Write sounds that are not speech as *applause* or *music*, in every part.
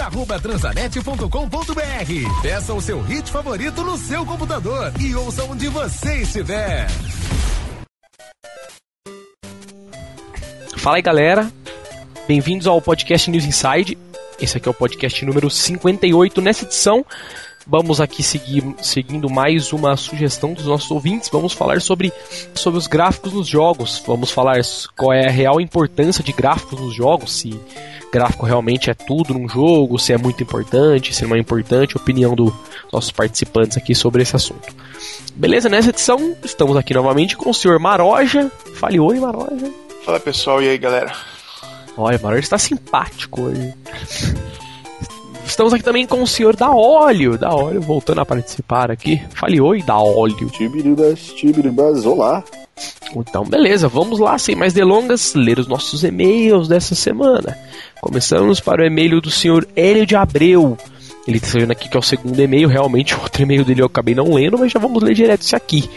musicahits@transanet.com.br. Peça o seu hit favorito no seu computador e ouça onde você estiver. Fala aí, galera. Bem-vindos ao podcast News Inside. Esse aqui é o podcast número 58. Nessa edição, vamos aqui seguir, seguindo mais uma sugestão dos nossos ouvintes. Vamos falar sobre, sobre os gráficos nos jogos. Vamos falar qual é a real importância de gráficos nos jogos. Se gráfico realmente é tudo num jogo, se é muito importante, se não é importante. Opinião dos nossos participantes aqui sobre esse assunto. Beleza? Nessa edição, estamos aqui novamente com o senhor Maroja. Fale oi, Maroja. Fala pessoal, e aí galera? Olha, o Maroja está simpático hoje. Estamos aqui também com o senhor da óleo, da óleo, voltando a participar aqui. Fale oi, da óleo. Tibiribas, tibiribas, olá. Então, beleza, vamos lá, sem mais delongas, ler os nossos e-mails dessa semana. Começamos para o e-mail do senhor Hélio de Abreu. Ele está escrevendo aqui que é o segundo e-mail, realmente o *laughs* outro e-mail dele eu acabei não lendo, mas já vamos ler direto isso aqui.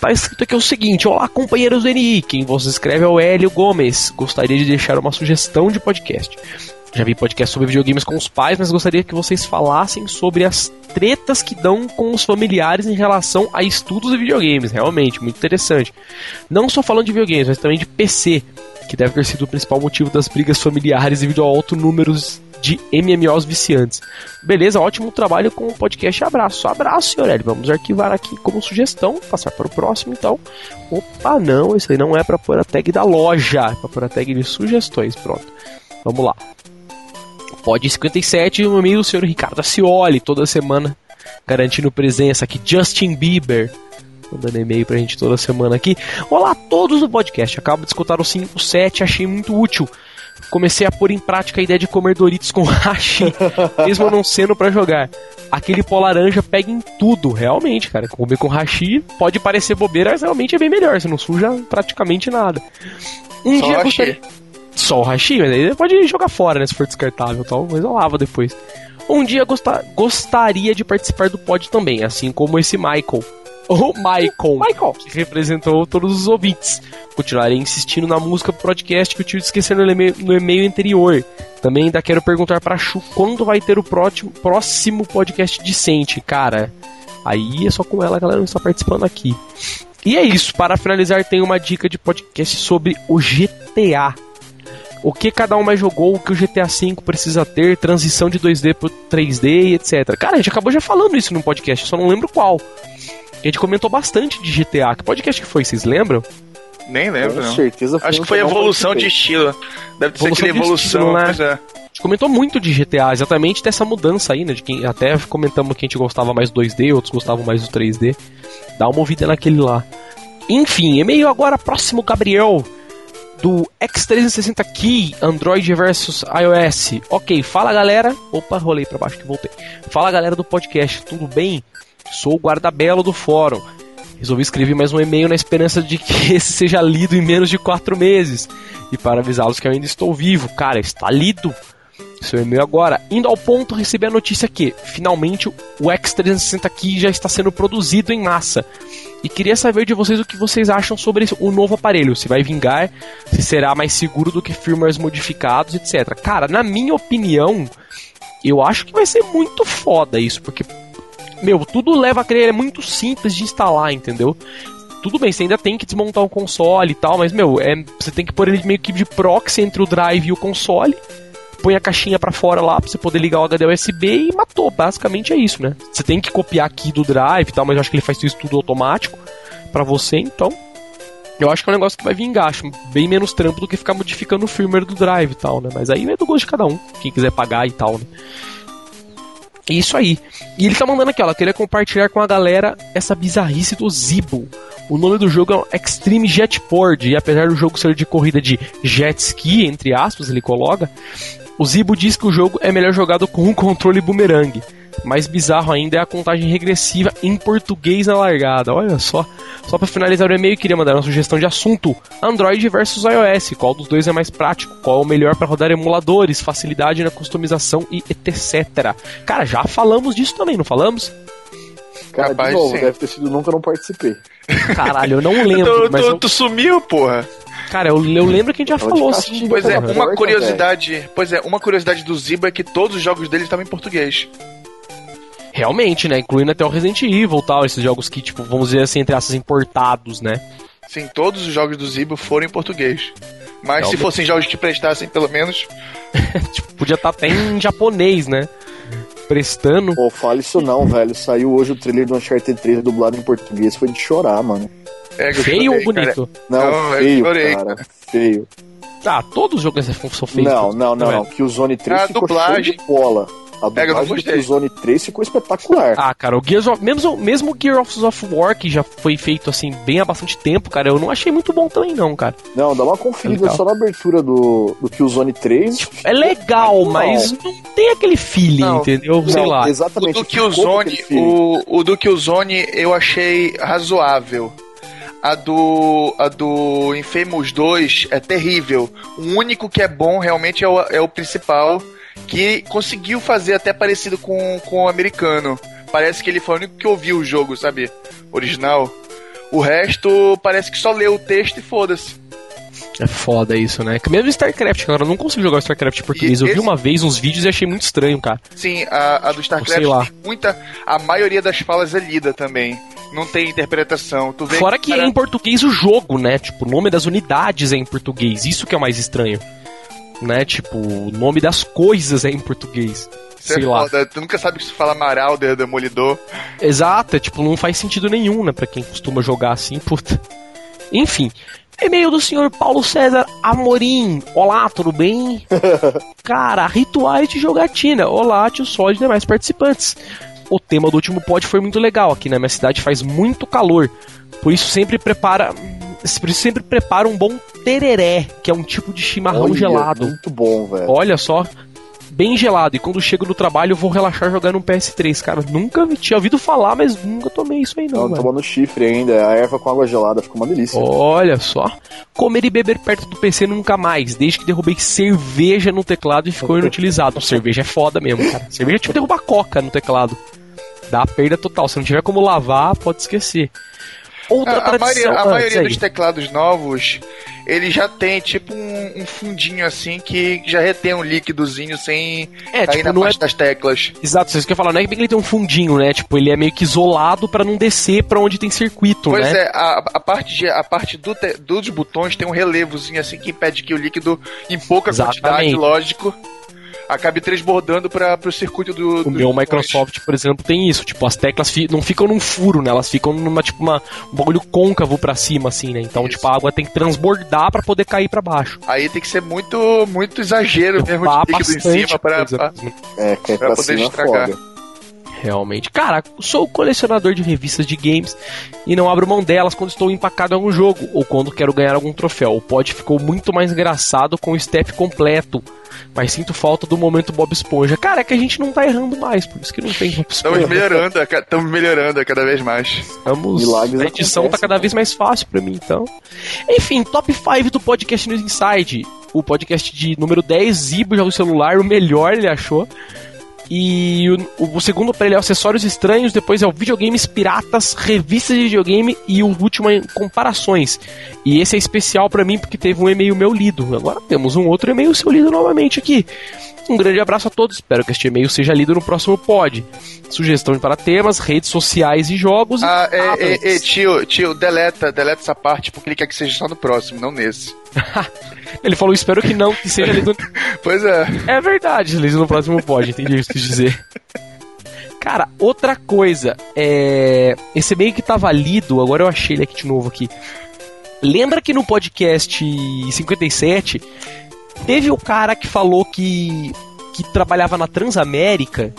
Tá escrito aqui o seguinte: Olá, companheiros do NI. Quem você escreve é o Hélio Gomes. Gostaria de deixar uma sugestão de podcast. Já vi podcast sobre videogames com os pais, mas gostaria que vocês falassem sobre as tretas que dão com os familiares em relação a estudos de videogames. Realmente, muito interessante. Não só falando de videogames, mas também de PC, que deve ter sido o principal motivo das brigas familiares devido ao alto número de MMOs viciantes. Beleza, ótimo trabalho com o podcast. Abraço. Abraço, senhor Hélio. Vamos arquivar aqui como sugestão, passar para o próximo então. Opa, não, isso aí não é para pôr a tag da loja, é para pôr a tag de sugestões. Pronto. Vamos lá. Pod 57, meu amigo, o senhor Ricardo Acioli, toda semana garantindo presença aqui. Justin Bieber, mandando e-mail pra gente toda semana aqui. Olá a todos do podcast, acabo de escutar o 57, achei muito útil. Comecei a pôr em prática a ideia de comer Doritos com hashi, *laughs* mesmo não sendo para jogar. Aquele pó laranja pega em tudo, realmente, cara. Comer com hashi pode parecer bobeira, mas realmente é bem melhor, você não suja praticamente nada. Um Só dia gostaria só o hashi, mas aí pode jogar fora, né? Se for descartável e tal, mas eu lavo depois. Um dia gosta- gostaria de participar do pod também, assim como esse Michael. *laughs* O Michael, Michael. que representou todos os ouvintes. Continuarei insistindo na música pro podcast que eu tive de esquecer no e-mail, no e-mail anterior. Também ainda quero perguntar pra Chu quando vai ter o próximo, próximo podcast decente. Cara, aí é só com ela que ela não está participando aqui. E é isso, para finalizar, tem uma dica de podcast sobre o GTA. O que cada um mais jogou, o que o GTA V precisa ter, transição de 2D pro 3D e etc. Cara, a gente acabou já falando isso no podcast, eu só não lembro qual. A gente comentou bastante de GTA. Que podcast que foi, vocês lembram? Nem lembro, Com não. certeza foi Acho que foi evolução de estilo. Deve ser Evolução aquele de evolução, estilo, né? é. A gente comentou muito de GTA, exatamente dessa mudança aí, né? De quem, até comentamos que a gente gostava mais do 2D, outros gostavam mais do 3D. Dá uma ouvida naquele lá. Enfim, e-mail agora próximo, Gabriel. Do X360 Key, Android versus iOS. Ok, fala galera. Opa, rolei pra baixo que voltei. Fala galera do podcast, tudo bem? Sou o guarda-belo do fórum. Resolvi escrever mais um e-mail na esperança de que *laughs* esse seja lido em menos de quatro meses. E para avisá-los que eu ainda estou vivo. Cara, está lido. Seu e-mail agora. Indo ao ponto, recebi a notícia que, finalmente, o X360 Key já está sendo produzido em massa. E queria saber de vocês o que vocês acham sobre o novo aparelho. Se vai vingar, se será mais seguro do que firmwares modificados, etc. Cara, na minha opinião, eu acho que vai ser muito foda isso, porque, meu, tudo leva a crer, é muito simples de instalar, entendeu? Tudo bem, você ainda tem que desmontar o console e tal, mas, meu, é, você tem que pôr ele meio que de proxy entre o drive e o console. Põe a caixinha pra fora lá pra você poder ligar o HD USB e matou. Basicamente é isso, né? Você tem que copiar aqui do drive e tal, mas eu acho que ele faz isso tudo automático pra você, então. Eu acho que é um negócio que vai vingar, acho bem menos trampo do que ficar modificando o firmware do drive e tal, né? Mas aí é do gosto de cada um, quem quiser pagar e tal, né? Isso aí. E ele tá mandando aqui, ó, queria compartilhar com a galera essa bizarrice do Zibo. O nome do jogo é Extreme Jetboard, e apesar do jogo ser de corrida de jet ski, entre aspas, ele coloca, o Zibo diz que o jogo é melhor jogado com um controle boomerang. Mais bizarro ainda é a contagem regressiva em português na largada. Olha só. Só para finalizar o e-mail, queria mandar uma sugestão de assunto: Android versus iOS. Qual dos dois é mais prático? Qual é o melhor para rodar emuladores? Facilidade na customização e etc. Cara, já falamos disso também, não falamos? Cara, Capaz, de novo, sim. deve ter sido nunca não participei. Caralho, eu não *laughs* lembro, Tu, mas tu- eu- tu sumiu, porra. Cara, eu, eu lembro que a gente já falou assim. Pois é, uma curiosidade. Pois é, uma curiosidade do Zibo é que todos os jogos dele estavam em português. Realmente, né? Incluindo até o Resident Evil e tal, esses jogos que, tipo, vamos dizer assim, entre aspas, importados, né? Sim, todos os jogos do Zibo foram em português. Mas se Realmente. fossem jogos que prestassem, pelo menos. *laughs* Tipo, podia estar até em japonês, né? Prestando. Pô, fala isso não, velho. Saiu hoje o trailer do Uncharted 3 dublado em português. Foi de chorar, mano. É, Feio ou chorei, cara. bonito? Não, Não, eu feio, chorei, cara. Feio. Ah, todos os jogos são feitos. Não, não, não, é? não. Que o Zone 3 A ficou dublagem. de bola. A não dublagem do. Killzone 3 ficou espetacular. Ah, cara, o Gears of, mesmo, mesmo o Gears of War, que já foi feito assim bem há bastante tempo, cara, eu não achei muito bom também, não, cara. Não, dá uma conferida Legal. só na abertura do, do Killzone 3. É legal, Não. mas não tem aquele feeling, Não. entendeu? Sei Não, lá. O Exatamente. do ficou com Killzone, o, o do Killzone eu achei razoável. A do, a do Infamous 2 é terrível. O único que é bom realmente é o, é o principal, que conseguiu fazer até parecido com, com o americano. Parece que ele foi o único que ouviu o jogo, sabe? Original. O resto parece que só leu o texto e foda-se. É foda isso, né? Mesmo StarCraft, cara, eu não consigo jogar StarCraft em português. E Eu vi esse- uma vez uns vídeos e achei muito estranho, cara. Sim, a, a do Sei StarCraft lá. tem muita. A maioria das falas é lida também. Não tem interpretação. Tu vê Fora que cara, é em português o jogo, né? Tipo, o nome das unidades é em português. Isso que é o mais estranho. Né? Tipo, o nome das coisas é em português. Isso é Sei lá. foda. Tu nunca sabe se fala Marauder, Demolidor. Exato, é, tipo, não faz sentido nenhum, né? Pra quem costuma jogar assim, puta. Enfim. E-mail do senhor Paulo César Amorim. Olá, tudo bem? *laughs* Cara, rituais de jogatina. Olá, tio Sol e demais participantes. O tema do último pod foi muito legal. Aqui na minha cidade faz muito calor. Por isso sempre prepara. Por isso sempre prepara um bom tereré, que é um tipo de chimarrão Olha, gelado. Muito bom, velho. Olha só, bem gelado. E quando chego no trabalho eu vou relaxar jogando um PS3. Cara, nunca tinha ouvido falar, mas nunca tomei isso aí não. Não, tomando chifre ainda. A erva com água gelada ficou uma delícia. Olha só. Comer e beber perto do PC nunca mais, desde que derrubei cerveja no teclado e ficou *laughs* inutilizado. cerveja é foda mesmo, cara. Cerveja é tipo derrubar coca no teclado. Dá perda total. Se não tiver como lavar, pode esquecer. Outra A, a tradição. maioria, a Ah, maioria diz aí. dos teclados novos, ele já tem tipo um, um fundinho assim que já retém um líquidozinho sem É, cair tipo, na é parte das teclas. Exato, vocês querem falar, não é bem que ele tem um fundinho, né? Tipo, ele é meio que isolado pra não descer pra onde tem circuito, Pois né? é, a, a parte, de, a parte do te- dos botões tem um relevozinho assim que impede que o líquido, em pouca Exatamente. quantidade, lógico, acabe transbordando para o circuito do. O meu. Microsoft, por exemplo, tem isso. Tipo, as teclas fi- não ficam num furo, né? Elas ficam numa, tipo, uma, um bagulho côncavo pra cima, assim, né? Então, Isso. tipo, a água tem que transbordar pra poder cair pra baixo. Aí tem que ser muito, muito exagero mesmo de líquido em bastante cima mesmo. É, cai Pra pra poder cima estragar. foda. Realmente. Cara, sou colecionador de revistas de games e não abro mão delas quando estou empacado em algum jogo ou quando quero ganhar algum troféu. O pod ficou muito mais engraçado com o step completo. Mas sinto falta do momento Bob Esponja. Cara, é que a gente não tá errando mais, por isso que não tem Bob Estamos Esponja. melhorando, estamos melhorando cada vez mais. Estamos... Milagres A edição tá acontecem, cada vez mais fácil pra mim, então. Enfim, top 5 do podcast News Inside. O podcast de número 10, Zibo joga o celular, o melhor ele achou. E o, o segundo pra ele é acessórios estranhos, depois é o videogames piratas, revistas de videogame e o último é comparações. E esse é especial pra mim porque teve um e-mail meu lido. Agora temos um outro e-mail seu lido novamente aqui. Um grande abraço a todos, espero que este e-mail seja lido no próximo pod. Sugestão para temas, redes sociais e jogos. e Ah, é, tablets. é, é, tio, tio, deleta, deleta essa parte porque ele quer que seja só no próximo, não nesse. *laughs* Ele falou, espero que não, que seja lido. *laughs* Pois é. É verdade, lido no próximo pod, entendi o que quis dizer. Cara, outra coisa, é. Esse meio que tava lido, agora eu achei ele aqui de novo aqui. Lembra que no podcast 57 teve o cara que falou que. que trabalhava na Transamérica?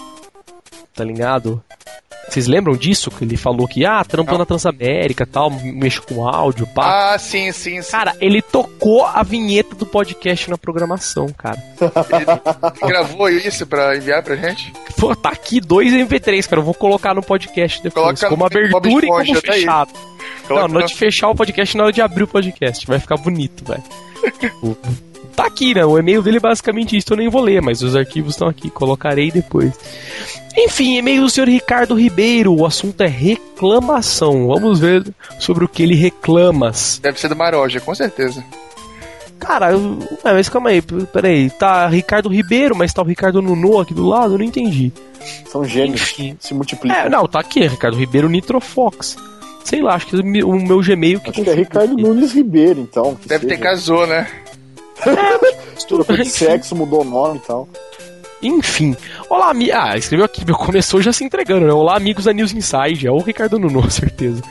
Tá ligado? Vocês lembram disso? Que ele falou que, ah, trampa Não. na Transamérica tal, mexo com áudio, pá. Ah, sim, sim, sim. Cara, ele tocou a vinheta do podcast na programação, cara. Ele gravou isso pra enviar pra gente? Pô, tá aqui dois MP3, cara. Eu vou colocar no podcast depois. Coloca como abertura e como tá fechado. Coloca não, na hora de fechar o podcast na hora de abrir o podcast. Vai ficar bonito, velho. *laughs* Tá aqui, né? O e-mail dele é basicamente isso. Eu nem vou ler, mas os arquivos estão aqui. Colocarei depois. Enfim, e-mail do senhor Ricardo Ribeiro. O assunto é reclamação. Vamos ver sobre o que ele reclama. Deve ser do Maroja, com certeza. Cara, eu- é, mas calma aí, peraí. Tá Ricardo Ribeiro, mas tá o Ricardo Nuno aqui do lado? Eu não entendi. São gêmeos. Enfim. Se multiplicam. É, não, tá aqui, Ricardo Ribeiro Nitrofox. Sei lá, acho que o me- o meu Gmail que Acho que é Ricardo Nunes Ribeiro, então. que Deve ter seja. casou, né? *laughs* Trocou de sexo, mudou o nome e tal. Enfim. Olá, ami... Ah, escreveu aqui, meu, começou já se entregando, né? Olá, amigos da News Inside. É o Ricardo Nuno, *laughs* certeza.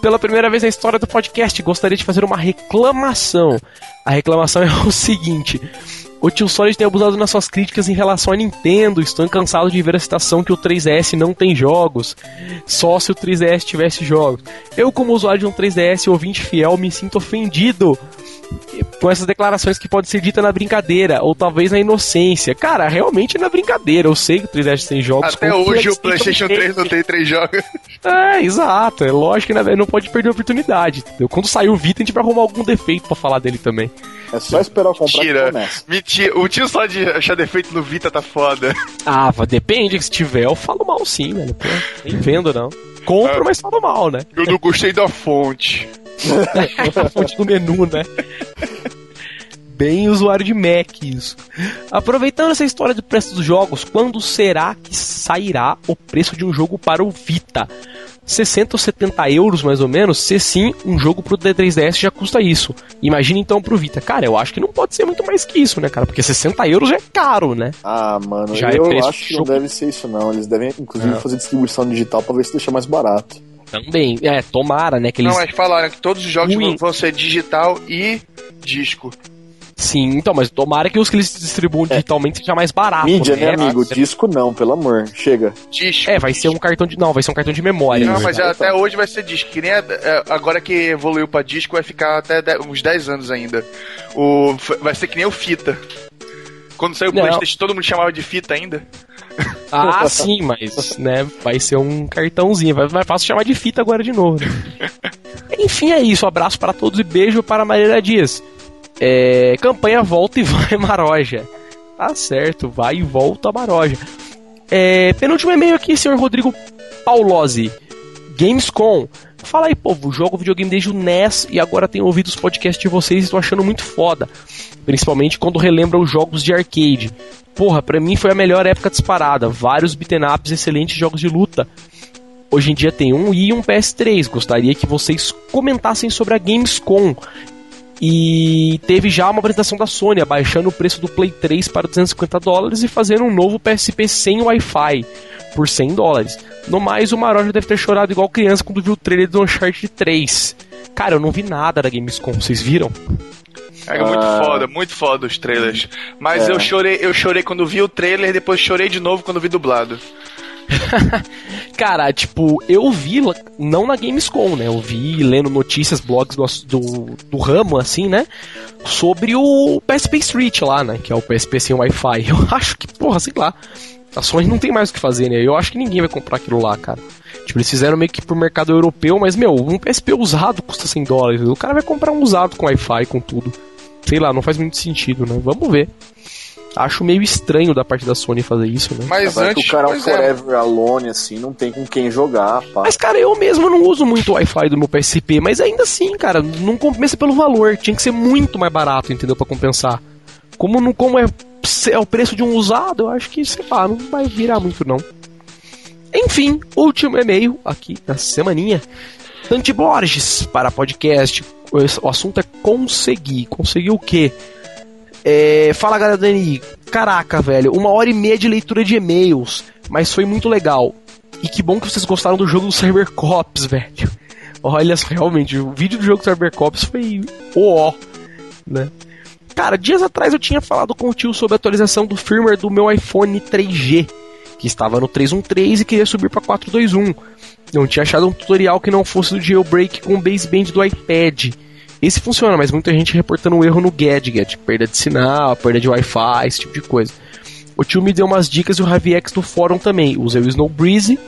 Pela primeira vez na história do podcast, gostaria de fazer uma reclamação. A reclamação é o seguinte. O tio Solid tem abusado nas suas críticas em relação a Nintendo. Estou cansado de ver a citação que o 3DS não tem jogos. Só se o 3DS tivesse jogos. Eu, como usuário de um 3DS e ouvinte fiel, me sinto ofendido com essas declarações que pode ser dita na brincadeira, ou talvez na inocência. Cara, realmente é na brincadeira. Eu sei que o 3DS tem jogos. Até hoje o PlayStation PlayStation 3 não tem três jogos. É, exato. É lógico que né, não pode perder a oportunidade. Entendeu? Quando sair o Vita, a gente vai arrumar algum defeito pra falar dele também. É só esperar eu comprar Mentira. que começa. Mentira, o tio só de achar defeito no Vita tá foda. Ah, depende. Se tiver, eu falo mal sim, velho. Nem vendo, não. Compro, mas falo mal, né? Eu não gostei da fonte. Fonte do menu, né? Bem usuário de Mac, isso. Aproveitando essa história do preço dos jogos, quando será que sairá o preço de um jogo para o Vita? 60 ou 70 euros mais ou menos? Se sim, um jogo pro D3DS já custa isso. Imagina então pro Vita. Cara, eu acho que não pode ser muito mais que isso, né, cara? Porque 60 euros já é caro, né? Ah, mano, Já é eu preço acho de que não deve ser isso, não. Eles devem, inclusive, Não. fazer distribuição digital pra ver se deixa mais barato. Também. É, tomara, né? Que eles... Não, mas falaram que todos os jogos Ruim. vão- ser digital e disco. Sim, então, mas tomara que os que eles distribuam digitalmente seja mais barato. Mídia, né, amigo? Ah, Disco não, pelo amor. Chega. Disco. É, vai ser um cartão de. Não, vai ser um cartão de memória. Não, na mas até hoje vai ser disco. Que nem a- é, agora que evoluiu pra disco, vai ficar até uns 10 anos ainda. O, vai ser que nem o fita. Quando saiu o. Playstation, todo mundo chamava de fita ainda. Ah, sim, mas, né, vai ser um cartãozinho. Vai, vai fácil chamar de fita agora de novo. né? *laughs* Enfim, é isso. Abraço para todos e beijo para Marília Dias. É, campanha Volta e Vai Maroja. Tá certo, vai e volta Maroja. É, penúltimo e-mail aqui, senhor Rodrigo Paulozzi. Gamescom. Fala aí, povo, jogo videogame desde o NES e agora tenho ouvido os podcasts de vocês e tô achando muito foda. Principalmente quando relembra os jogos de arcade. Porra, pra mim foi a melhor época disparada. Vários beaten ups, excelentes jogos de luta. Hoje em dia tem um Wii e um PS3. Gostaria que vocês comentassem sobre a Gamescom. E teve já uma apresentação da Sony, abaixando o preço do Play 3 para 250 dólares e fazendo um novo PSP sem Wi-Fi por 100 dólares. No mais, o Maroja deve ter chorado igual criança quando viu o trailer do Uncharted 3. Cara, eu não vi nada da Gamescom, vocês viram? É muito Ah. foda, muito foda os trailers. Mas É. eu chorei, eu chorei quando vi o trailer, depois chorei de novo quando vi dublado. *laughs* Cara, tipo, eu vi, não na Gamescom, né? Eu vi lendo notícias, blogs do, do, do ramo, assim, né? Sobre o PSP Street lá, né? Que é o PSP sem Wi-Fi. *laughs* Eu acho que, porra, sei lá. A Sony não tem mais o que fazer, né? Eu acho que ninguém vai comprar aquilo lá, cara. Tipo, eles fizeram meio que pro mercado europeu, mas, meu, um PSP usado custa 100 dólares. O cara vai comprar um usado com Wi-Fi, com tudo. Sei lá, não faz muito sentido, né? Vamos ver. Acho meio estranho da parte da Sony fazer isso, né? Mas Agora que antes, o cara é um é, forever alone, assim, não tem com quem jogar, pá. Mas, cara, eu mesmo não uso muito o Wi-Fi do meu PSP, mas ainda assim, cara, não compensa pelo valor. Tinha que ser muito mais barato, entendeu? Pra compensar. Como, não, como é, é o preço de um usado, eu acho que, sei lá, não vai virar muito, não. Enfim, último e-mail aqui da semaninha. Dante Borges para podcast. O assunto é conseguir. Conseguir o quê? É, fala galera Dani, caraca, velho, uma hora e meia de leitura de e-mails, mas foi muito legal. E que bom que vocês gostaram do jogo do Cybercops, velho. Olha realmente, o vídeo do jogo do Cybercops foi ó, né? Cara, dias atrás eu tinha falado com o tio sobre a atualização do firmware do meu iPhone 3G, que estava no 313 e queria subir para 421. Não tinha achado um tutorial que não fosse do jailbreak com o baseband do iPad. Esse funciona, mas muita gente reportando um erro no Gadget, perda de sinal, perda de Wi-Fi, esse tipo de coisa. O tio me deu umas dicas e o Raviex do fórum também. Usei o Snowbreeze,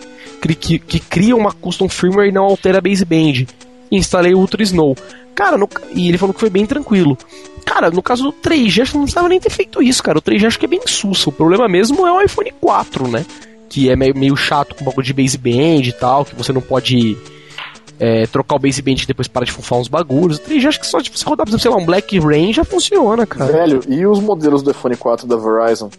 que, que, cria uma custom firmware e não altera a baseband. Instalei o Ultra Snow. Cara, no- e ele falou que foi bem tranquilo. Cara, no caso do 3G, acho que não precisava nem ter feito isso, cara. O 3G acho que é bem sussa. O problema mesmo é o iPhone 4, né? Que é meio, meio chato com o bagulho de baseband e tal, que você não pode é, trocar o baseband e depois para de fufar uns bagulhos. O 3G acho que só tipo, você rodar, por exemplo, sei lá, um Black Rain já funciona, cara. Velho, e os modelos do iPhone 4 da Verizon?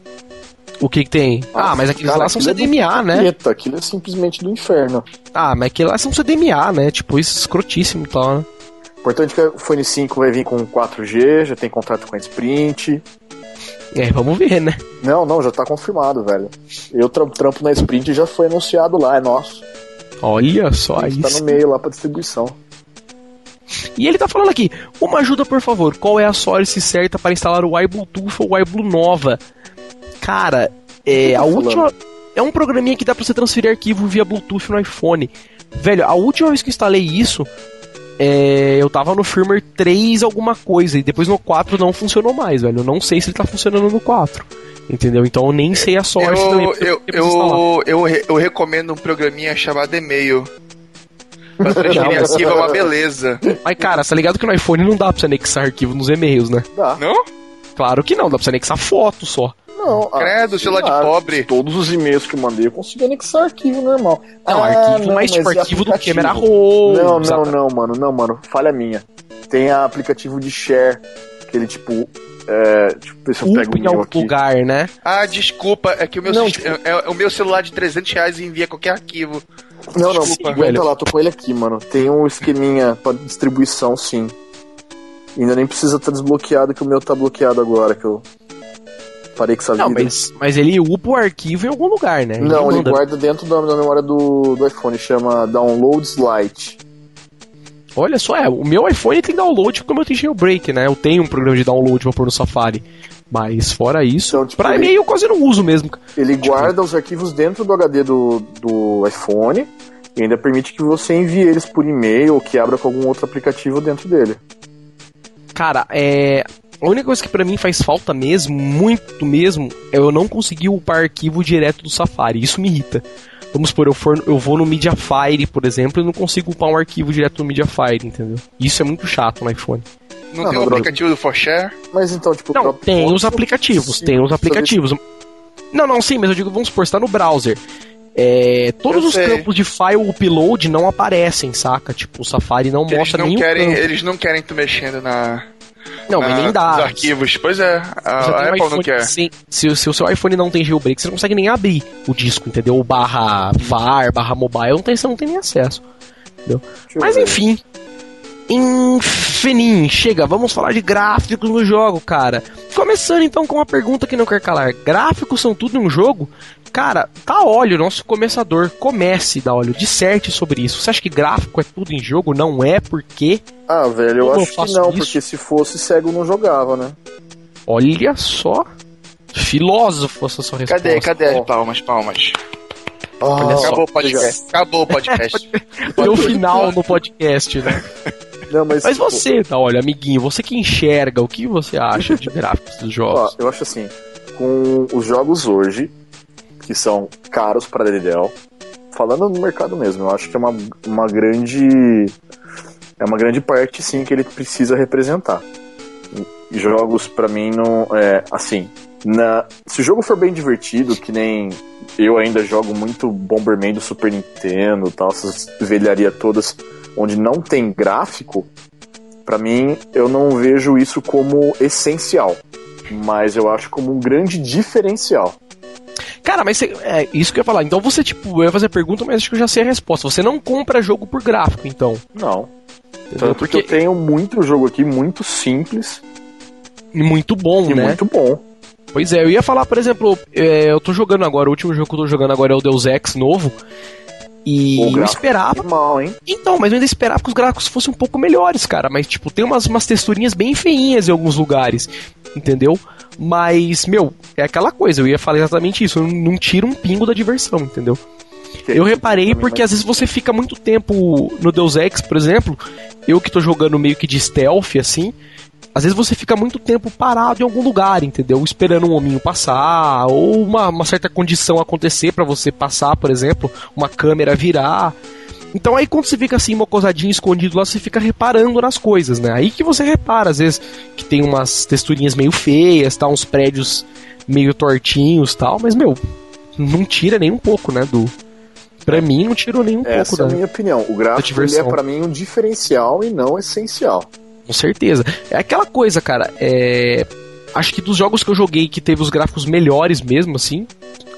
O que que tem? Ah, mas aqueles cara, lá são aquilo é CDMA, né? capeta, Aquilo é simplesmente do inferno. Ah, mas aqueles lá são CDMA, né? Tipo, isso é escrotíssimo e tal, né? Importante que o iPhone 5 vai vir com 4G, já tem contrato com a Sprint. É, vamos ver, né? Não, não, já tá confirmado, velho. Eu tra- trampo na Sprint e já foi anunciado lá, é nosso. Olha só A gente tá isso. no meio lá pra distribuição. E ele tá falando aqui, uma ajuda por favor, qual é a sólice certa para instalar o iBluetooth ou o iBlue Nova? Cara, é, tá a falando? última... É um programinha que dá pra você transferir arquivo via Bluetooth no iPhone. Velho, a última vez que eu instalei isso, é, eu tava no firmware 3 alguma coisa, e depois no 4 não funcionou mais, velho. Eu não sei se ele tá funcionando no 4. Entendeu? Então eu nem sei a também. Eu, porque eu, eu, eu, eu recomendo um programinha chamado e-mail. Pra *laughs* transferir arquivo é uma beleza. Mas cara, tá ligado que no iPhone não dá pra você anexar arquivo nos e-mails, né? Dá. Não? Claro que não, dá pra você anexar foto só. Não, ah, Credo, sei celular de lá, pobre. Todos os e-mails que eu mandei eu consegui anexar arquivo normal. Não, Ah, arquivo, não, mas tipo e arquivo do aplicativo? Camera Roll. Não, não, sabe? não, mano, não, mano. Falha minha. Tem a aplicativo de share, que ele tipo. É, tipo, deixa eu pegar Upa o em meu algum aqui. lugar, né? Ah, desculpa, é que o meu, Não, sist- é, é o meu celular de 300 reais e envia qualquer arquivo. Não, não, Desculpa, aguenta velho. lá, tô com ele aqui, mano. Tem um esqueminha pra distribuição, sim. Ainda nem precisa estar desbloqueado, que o meu tá bloqueado agora, que eu parei com essa Não, vida. mas, mas ele upa o arquivo em algum lugar, né? Não, ele manda. guarda dentro da, da memória do, do iPhone, chama Downloads Lite. Olha só, é, o meu iPhone tem download porque o meu tem jailbreak, né? Eu tenho um programa de download pra pôr no Safari. Mas fora isso, Então, tipo, pra ele- e-mail eu quase não uso mesmo. Ele Tipo- guarda os arquivos dentro do HD do, do iPhone e ainda permite que você envie eles por e-mail ou que abra com algum outro aplicativo dentro dele. Cara, é. A única coisa que pra mim faz falta mesmo, muito mesmo, é eu não conseguir upar arquivo direto do Safari. Isso me irrita. Vamos supor, eu, for, eu vou no Mediafire, por exemplo, e não consigo upar um arquivo direto no Mediafire, entendeu? Isso é muito chato no iPhone. Não, Não, tem o não, aplicativo do ForShare? Mas então, tipo, o Não, próprio tem os aplicativos, tem os aplicativos. Não, não, sim, mas eu digo, vamos supor, está no browser. É, todos Eu os sei. campos de file upload não aparecem, saca? Tipo, o Safari não Que eles mostra não nem querem, campo. eles não querem tu mexendo na, Não, mas nem dá. arquivos. Pois é, a, a um Apple não quer. sem- se, se o seu iPhone não tem jailbreak, você não consegue nem abrir o disco, entendeu? O barra var, barra mobile, não tem, você não tem nem acesso. Deixa eu Mas enfim. Infinim, chega, vamos falar de gráficos no jogo, cara. Começando então com uma pergunta que não quer calar. Gráficos são tudo em um jogo? Cara, tá óleo, nosso começador. Comece, da óleo, disserte sobre isso. Você acha que gráfico é tudo em jogo? Não é porque. Ah, velho, eu Como eu acho que não, isso? porque se fosse cego não jogava, né? Olha só. Filósofo essa sua resposta. Cadê, cadê Ó. as palmas, palmas? Ah, Acabou o podcast. Acabou o podcast. *laughs* Deu final no podcast, né? *laughs* Não, mas, Mas tipo, você, tá, olha, amiguinho, você que enxerga, o que você acha de gráficos dos Ó, jogos? eu acho assim, com os jogos hoje, que são caros para Dedel, falando no mercado mesmo, eu acho que é uma, uma grande. É uma grande parte, sim, que ele precisa representar. Jogos, pra mim, não. É, assim, na, se o jogo for bem divertido, que nem eu ainda jogo muito Bomberman do Super Nintendo tal, essas velharias todas, onde não tem gráfico, pra mim, eu não vejo isso como essencial mas eu acho como um grande diferencial. Cara, mas você- é isso que eu ia falar. Então você, tipo, eu ia fazer a pergunta, mas acho que eu já sei a resposta. Você não compra jogo por gráfico, então. Não. Entendeu? Tanto porque eu tenho muito jogo aqui, muito simples muito bom, e né? muito bom. Pois é, eu ia falar, por exemplo, é, eu tô jogando agora, o último jogo que eu tô jogando agora é o Deus Ex novo. E eu esperava. Mal, hein? Então, mas eu ainda esperava que os gráficos fossem um pouco melhores, cara. Mas, tipo, tem umas, umas texturinhas bem feinhas em alguns lugares. Entendeu? Mas, meu, é aquela coisa, eu ia falar exatamente isso. Eu não tiro um pingo da diversão, entendeu? Eu reparei porque às vezes você fica muito tempo no Deus Ex, por exemplo. Eu que tô jogando meio que de stealth, assim. Às vezes você fica muito tempo parado em algum lugar, entendeu? Esperando um hominho passar, ou uma, uma certa condição acontecer pra você passar, por exemplo, uma câmera virar. Então aí quando você fica assim, mocosadinho, escondido lá, você fica reparando nas coisas, né? Aí que você repara, às vezes, que tem umas texturinhas meio feias, tá? Uns prédios meio tortinhos tal, mas, meu, não tira nem um pouco, né, do, pra mim não tirou nem um Essa pouco é a da, minha opinião. O gráfico ele é pra mim um diferencial e não essencial. Com certeza. É aquela coisa, cara. É... Acho que dos jogos que eu joguei que teve os gráficos melhores mesmo, assim.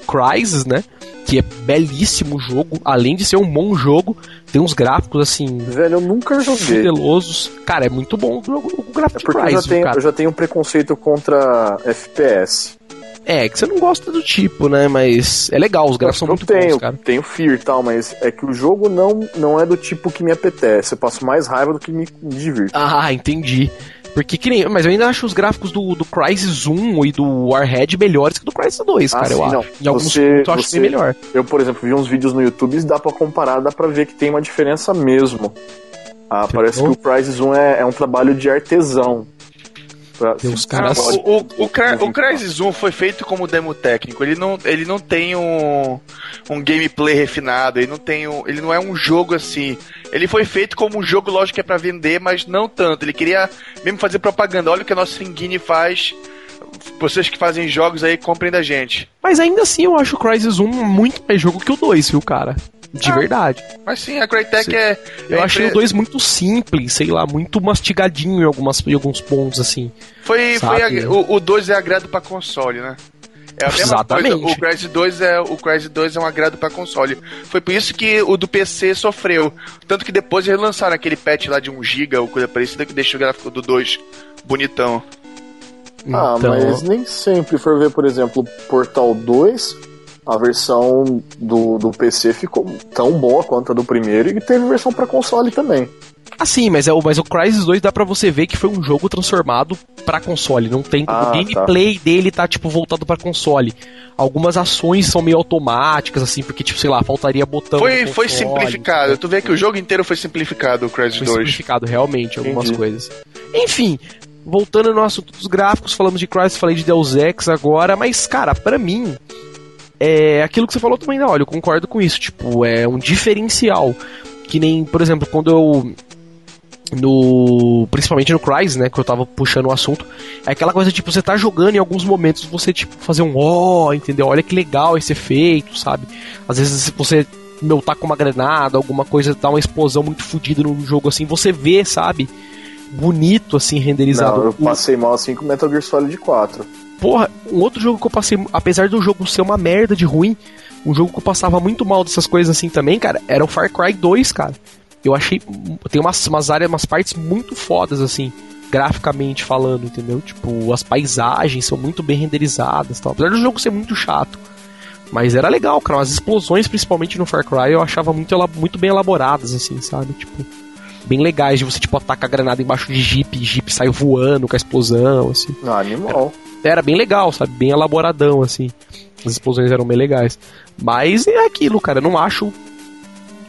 Crysis, né? Que é belíssimo jogo. Além de ser um bom jogo, tem uns gráficos, assim, Velho, eu nunca joguei. fidelosos. Cara, é muito bom o, gráfico É de porque eu já, Crysis, tenho, eu já tenho um preconceito contra FPS. É, que você não gosta do tipo, né? Mas é legal, os gráficos são eu muito tenho, bons, cara. tenho Fear e tal, mas é que o jogo não, não é do tipo que me apetece. Eu passo mais raiva do que me divirto. Ah, entendi. Porque que nem. Mas eu ainda acho os gráficos do, do Crysis 1 e do Warhead melhores que do Crysis 2, cara, Ah, eu sim, acho. não. Em alguns Você- pontos eu acho bem melhor. Eu, por exemplo, vi uns vídeos no YouTube e dá pra comparar, dá pra ver que tem uma diferença mesmo. Ah, parece que o Crysis 1 é, é um trabalho de artesão. Pra- Tem uns se- caras- Ah, pode- o, o, o, Cry- o Crysis 1 foi feito como demo técnico. Ele não, ele não tem um, um gameplay refinado. Ele não tem um, ele não é um jogo assim. Ele foi feito como um jogo, lógico que é pra vender, mas não tanto. Ele queria mesmo fazer propaganda. Olha o que a nossa Engine faz. Vocês que fazem jogos aí, comprem da gente. Mas ainda assim eu acho o Crysis 1 muito mais jogo que o 2, viu, cara? De Ah, verdade. Mas sim, a Crytek Sim. é. Eu é achei o empre- 2 muito simples, sei lá, muito mastigadinho em, algumas, em alguns pontos, assim. Foi, Sabe? foi a- o, o 2 é agrado pra console, né? É a mesma Exatamente. coisa. O Crysis 2 é o Crysis 2 é um agrado pra console. Foi por isso que o do PC sofreu, tanto que depois eles lançaram aquele patch lá de 1 GB ou coisa parecida que deixa o gráfico do 2 bonitão. Ah, Então, mas nem sempre for ver, por exemplo, Portal 2, a versão do, do PC ficou tão boa quanto a do primeiro e teve versão pra console também. Assim, mas, é, o- mas o Crysis 2 dá pra você ver que foi um jogo transformado pra console. Não tem. Ah, o gameplay dele tá, tipo, voltado pra console. Algumas ações são meio automáticas, assim, porque, tipo, sei lá, faltaria botão. Foi, no foi console, simplificado. Tu vê que o jogo inteiro foi simplificado, o Crysis Foi 2. simplificado, realmente, algumas Entendi. coisas. Enfim, voltando no assunto dos gráficos, falamos de Crysis, falei de Deus Ex agora, mas, cara, pra mim, é aquilo que você falou também, né? Olha, eu concordo com isso. Tipo, é um diferencial. Que nem, por exemplo, quando eu. No. Principalmente no Crysis, né? Que eu tava puxando o assunto. É aquela coisa, tipo, você tá jogando em alguns momentos, você, tipo, fazer um ó, entendeu? Olha que legal esse efeito, sabe? Às vezes você meu, tá com uma granada, alguma coisa, dá uma explosão muito fodida no jogo assim, você vê, sabe? Bonito assim, renderizado. Não, eu passei mal assim com Metal Gear Solid 4. Porra, um outro jogo que eu passei, apesar do jogo ser uma merda de ruim, um jogo que eu passava muito mal dessas coisas assim também, cara, era o Far Cry 2, cara. Eu achei. Tem umas, umas áreas, umas partes muito fodas, assim, graficamente falando, entendeu? Tipo, as paisagens são muito bem renderizadas tal. Apesar do jogo ser muito chato. Mas era legal, cara. As explosões, principalmente no Far Cry, eu achava muito, muito bem elaboradas, assim, sabe? Tipo, bem legais de você, tipo, ataca a granada embaixo de jeep, jeep sai voando com a explosão, assim. Ah, animal. Era bem legal, sabe? Bem elaboradão, assim. As explosões eram bem legais. Mas é aquilo, cara. Eu não acho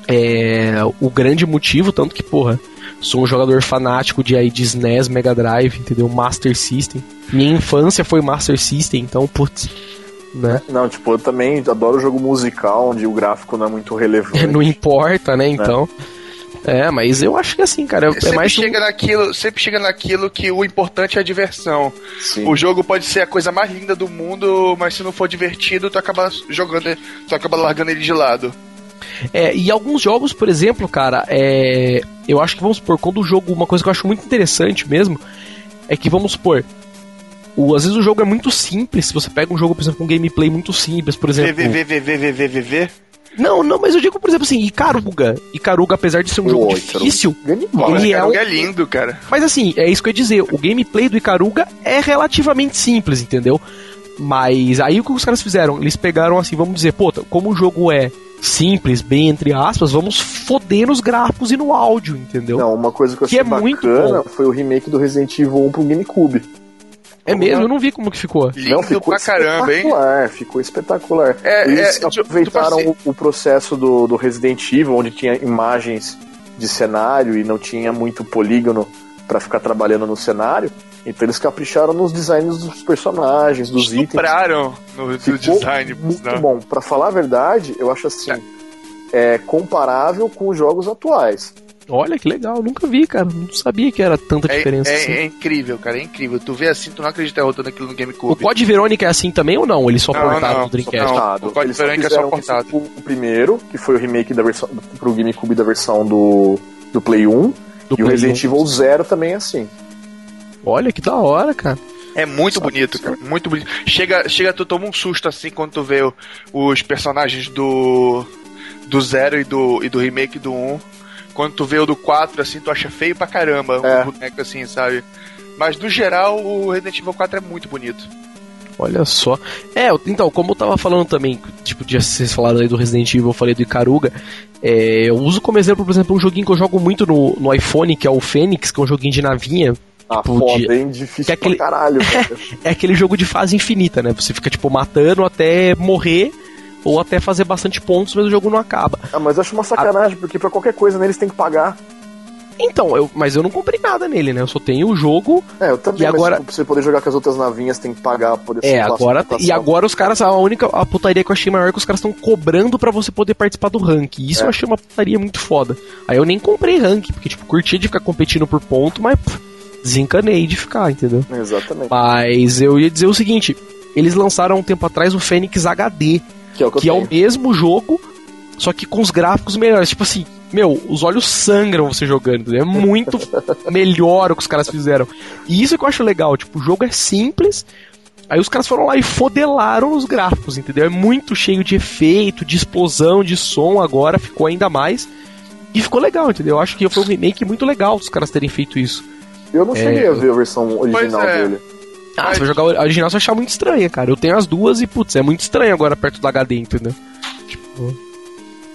é, o grande motivo, tanto que, porra, sou um jogador fanático de aí de SNES, Mega Drive, entendeu? Master System. Minha infância foi Master System, então, putz, né? Não, tipo, eu também adoro jogo musical onde o gráfico não é muito relevante. *laughs* Não importa, né? Então. É, mas eu acho que assim, cara, é sempre mais um- chega naquilo, sempre chega naquilo que o importante é a diversão. Sim. O jogo pode ser a coisa mais linda do mundo, mas se não for divertido, tu acaba jogando, tu acaba largando ele de lado. É, e alguns jogos, por exemplo, cara, é, eu acho que vamos supor, quando o jogo, uma coisa que eu acho muito interessante mesmo, é que vamos supor, o, às vezes o jogo é muito simples, se você pega um jogo, por exemplo, com um gameplay muito simples, por exemplo. VVVVVVVV. Não, não, mas eu digo, por exemplo, assim, Icaruga. Icaruga, apesar de ser um jogo Pô, difícil, Animal. Ele Ele é é, um- é lindo, cara. mas assim, é isso que eu ia dizer, o gameplay do Icaruga é relativamente simples, entendeu? Mas aí o que os caras fizeram? Eles pegaram assim, vamos dizer, pô, como o jogo é simples, bem entre aspas, vamos foder nos gráficos e no áudio, entendeu? Não, uma coisa que eu Que achei é muito bacana foi o remake do Resident Evil 1 pro GameCube. É mesmo? Eu não vi como que ficou. Lindo pra caramba, hein? espetacular, ficou espetacular. É, Eles é, tu- tu aproveitaram passe- o, o processo do, do Resident Evil, onde tinha imagens de cenário e não tinha muito polígono pra ficar trabalhando no cenário. Então eles capricharam nos designs dos personagens, dos itens. Estupraram no, no Ficou design. muito não. bom. Pra falar a verdade, eu acho assim, é comparável com os jogos atuais. Olha que legal, nunca vi, cara. Não sabia que era tanta É, diferença é- assim. é incrível, cara, é incrível. Tu vê assim, tu não acredita rodando aquilo no GameCube. O Code Verônica é assim também ou não? Ele só Não, portado não, do Dreamcast? não. O Code Verônica é só portado. isso O primeiro, que foi o remake da versão pro GameCube da versão do, do Play 1. Do e o Play Resident 1. Evil Zero também é assim. Olha que da hora, cara. É muito bonito, cara. Muito bonito. Chega, chega, tu toma um susto assim quando tu vê o- os personagens do. Do Zero e do, e do remake do 1. Quando tu vê o do 4, assim, tu acha feio pra caramba É. o boneco assim, sabe? Mas no geral, o Resident Evil 4 é muito bonito. Olha só. É, então, como eu tava falando também, tipo, de vocês falaram aí do Resident Evil, eu falei do Icaruga. é, eu uso como exemplo, por exemplo, um joguinho que eu jogo muito no, no iPhone, que é o Fênix, que é um joguinho de navinha. Ah, Tipo, foda, de- hein? Difícil que é aquele- pra caralho. *laughs* É aquele jogo de fase infinita, né? Você fica, tipo, matando até morrer ou até fazer bastante pontos, mas o jogo não acaba. Ah, mas eu acho uma sacanagem, porque pra qualquer coisa neles tem que pagar. Então, eu, mas eu não comprei nada nele, né? Eu só tenho o jogo. É, eu também, E agora- mas tipo, pra você poder jogar com as outras navinhas tem que pagar pra poder É, agora. E agora os caras, a única a putaria que eu achei maior é que os caras estão cobrando pra você poder participar do rank. Isso É. eu achei uma putaria muito foda. Aí eu nem comprei rank, porque, tipo, curtia de ficar competindo por ponto, mas pff, desencanei de ficar, entendeu? Exatamente. Mas eu ia dizer o seguinte: eles lançaram um tempo atrás o Fênix HD, Que é o que, que é o mesmo jogo, só que com os gráficos melhores. Tipo assim, meu, os olhos sangram você jogando. entendeu? É muito *laughs* melhor o que os caras fizeram. E isso que eu acho legal, tipo, o jogo é simples. Aí os caras foram lá e fodelaram os gráficos, entendeu? É muito cheio de efeito, de explosão, de som agora, ficou ainda mais. E ficou legal, entendeu? Eu acho que foi um remake muito legal os caras terem feito isso. Eu não cheguei É, a ver a versão original é. dele. Ah, Mas- você vai jogar a original, você vai achar muito estranha, cara. Eu tenho as duas e, putz, é muito estranho agora perto do HD, entendeu? Tipo.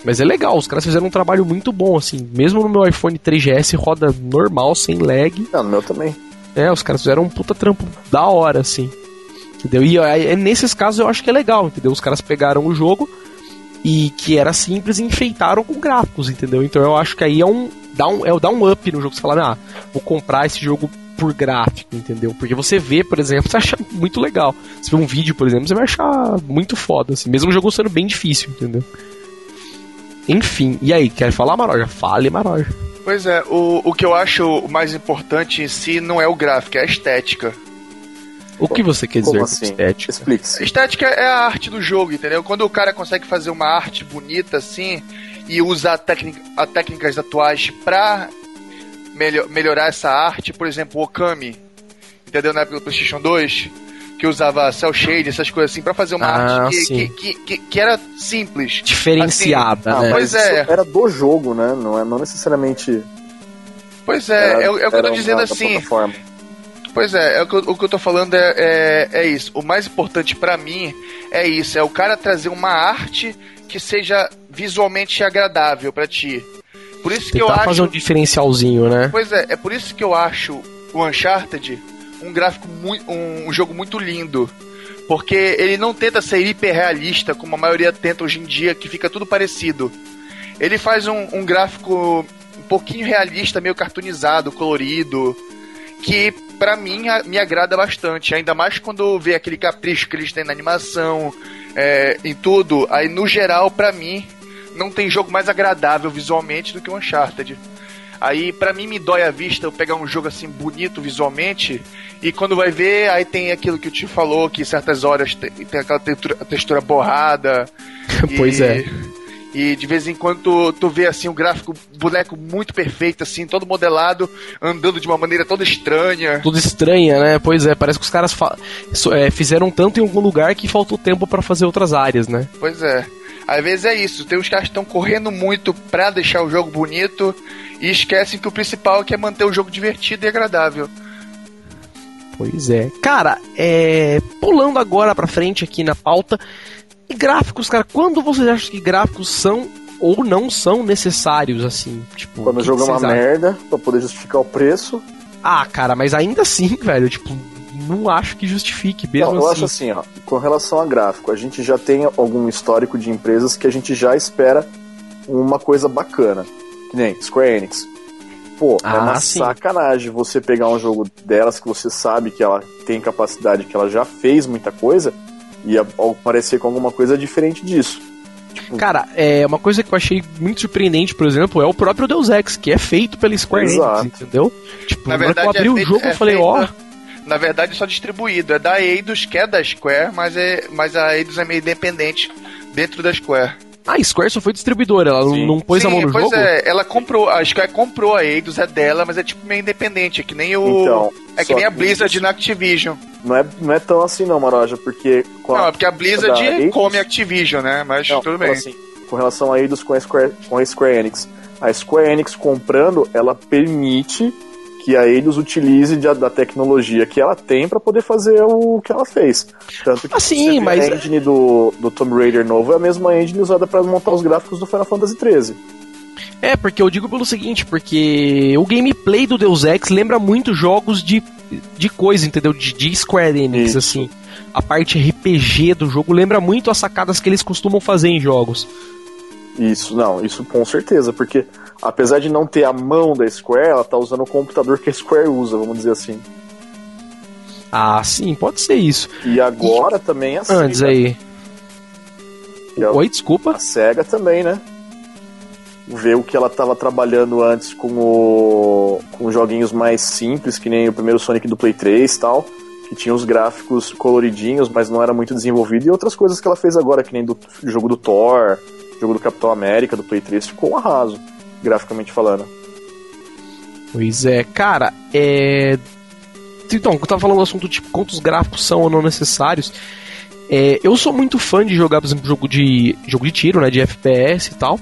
Mas é legal, os caras fizeram um trabalho muito bom, assim. Mesmo no meu iPhone 3GS roda normal, sem lag. Não, no meu também. É, os caras fizeram um puta trampo da hora, assim. Entendeu? E aí, é nesses casos eu acho que é legal, entendeu? Os caras pegaram o jogo e que era simples e enfeitaram com gráficos, entendeu? Então eu acho que aí é um. Dá um, é, dá um up no jogo. Você fala, ah, vou comprar esse jogo por gráfico, entendeu? Porque você vê, por exemplo, você acha muito legal. Você vê um vídeo, por exemplo, você vai achar muito foda, assim. Mesmo o jogo sendo bem difícil, entendeu? Enfim, e aí, quer falar, Maroja? Fale, Maroja. Pois é, o, o que eu acho mais importante em si não é o gráfico, é a estética. O que você quer dizer Como com assim? estética? Explique-se. estética é a arte do jogo, entendeu? Quando o cara consegue fazer uma arte bonita assim e usar a técnica, a técnicas atuais pra melho- melhorar essa arte, por exemplo, o Okami, entendeu? Na época do PlayStation 2, que usava cel shade, essas coisas assim, pra fazer uma Ah, arte que, que, que, que, era simples. Diferenciada, Ah, né? Pois é. isso era do jogo, né? Não, é, não necessariamente. Pois é, era- é, o- é que eu tô dizendo da assim. Pois é, é o, que eu, o que eu tô falando é, é, é isso. O mais importante pra mim é isso: é o cara trazer uma arte que seja visualmente agradável pra ti. Por isso que eu Tentar acho. fazer um diferencialzinho, né? Pois é, é por isso que eu acho o Uncharted um gráfico muito. Um, jogo muito lindo. Porque ele não tenta ser hiperrealista, como a maioria tenta hoje em dia, que fica tudo parecido. Ele faz um, um gráfico um pouquinho realista, meio cartoonizado, colorido, que pra mim a- me agrada bastante. Ainda mais quando vê aquele capricho que eles têm na animação, é, em tudo. Aí no geral, pra mim, não tem jogo mais agradável visualmente do que o Uncharted. Aí, pra mim, me dói a vista eu pegar um jogo assim bonito visualmente e quando vai ver, aí tem aquilo que o tio falou, que certas horas tem, tem aquela textura, textura borrada. *laughs* Pois e- é. E de vez em quando tu, tu vê assim o gráfico, boneco muito perfeito, assim, todo modelado, andando de uma maneira toda estranha. Tudo estranha, né? Pois é, parece que os caras fa- é, fizeram tanto em algum lugar que faltou tempo pra fazer outras áreas, né? Pois é. Às vezes é isso, tem uns caras que estão correndo muito pra deixar o jogo bonito e esquecem que o principal é que é manter o jogo divertido e agradável. Pois é. Cara, é. Pulando agora pra frente aqui na pauta. E gráficos, cara, quando vocês acham que gráficos são ou não são necessários, assim? Tipo, Quando o jogo é uma acham? merda, pra poder justificar o preço. Ah, cara, mas ainda assim, *laughs* velho, tipo, não acho que justifique, mesmo Não, eu assim. acho assim, ó, com relação a gráfico, a gente já tem algum histórico de empresas que a gente já espera uma coisa bacana. Que nem Square Enix. Pô, é Ah, uma sim. sacanagem você pegar um jogo delas que você sabe que ela tem capacidade, que ela já fez muita coisa, e a- ao parecer com alguma coisa diferente disso. Cara, é uma coisa que eu achei muito surpreendente, por exemplo, é o próprio Deus Ex, que é feito pela Square Exato. Enix, entendeu? Tipo, Na hora que eu verdade, abri é o feito- jogo, é eu falei, ó, feito- Na verdade, é só distribuído. É da Eidos, que é da Square, mas, é, mas a Eidos é meio independente dentro da Square. a Square só foi distribuidora, ela Sim. não pôs a mão no pois jogo? é, ela comprou, a Square comprou a Eidos, é dela, mas é tipo meio independente, é que nem o. Então, é que nem a Blizzard isso- na Activision. Não é, não é tão assim não, Maroja, porque com a, Não, é porque a Blizzard Eidos- come a Activision, né? Mas Não, tudo bem. assim, com relação a Eidos com a, Square, com a Square Enix. A Square Enix comprando, ela permite que a Eidos utilize de- da tecnologia que ela tem pra poder fazer o que ela fez. Tanto que sim, você vê mas- a engine do, do Tomb Raider novo é a mesma engine usada pra montar os gráficos do Final Fantasy XIII. É, porque eu digo pelo seguinte, porque o gameplay do Deus Ex lembra muito jogos de, de coisa, entendeu? De, de Square Enix, Isso. assim. A parte RPG do jogo lembra muito as sacadas que eles costumam fazer em jogos. Isso, não, isso com certeza, porque apesar de não ter a mão da Square, ela tá usando o computador que a Square usa, vamos dizer assim. Ah, sim, pode ser isso. E agora também a SEGA. Antes aí. O- Oi, desculpa. A SEGA também, né? Ver o que ela tava trabalhando antes com, o, com joguinhos mais simples, que nem o primeiro Sonic do Play 3 e tal, que tinha os gráficos coloridinhos, mas não era muito desenvolvido, e outras coisas que ela fez agora, que nem do jogo do Thor, jogo do Capitão América, do Play 3, ficou um arraso, graficamente falando. Pois é, cara, é. Então, eu tava falando do assunto tipo quantos gráficos são ou não necessários. É, eu sou muito fã de jogar, por exemplo, jogo de jogo de tiro, né, de FPS e tal.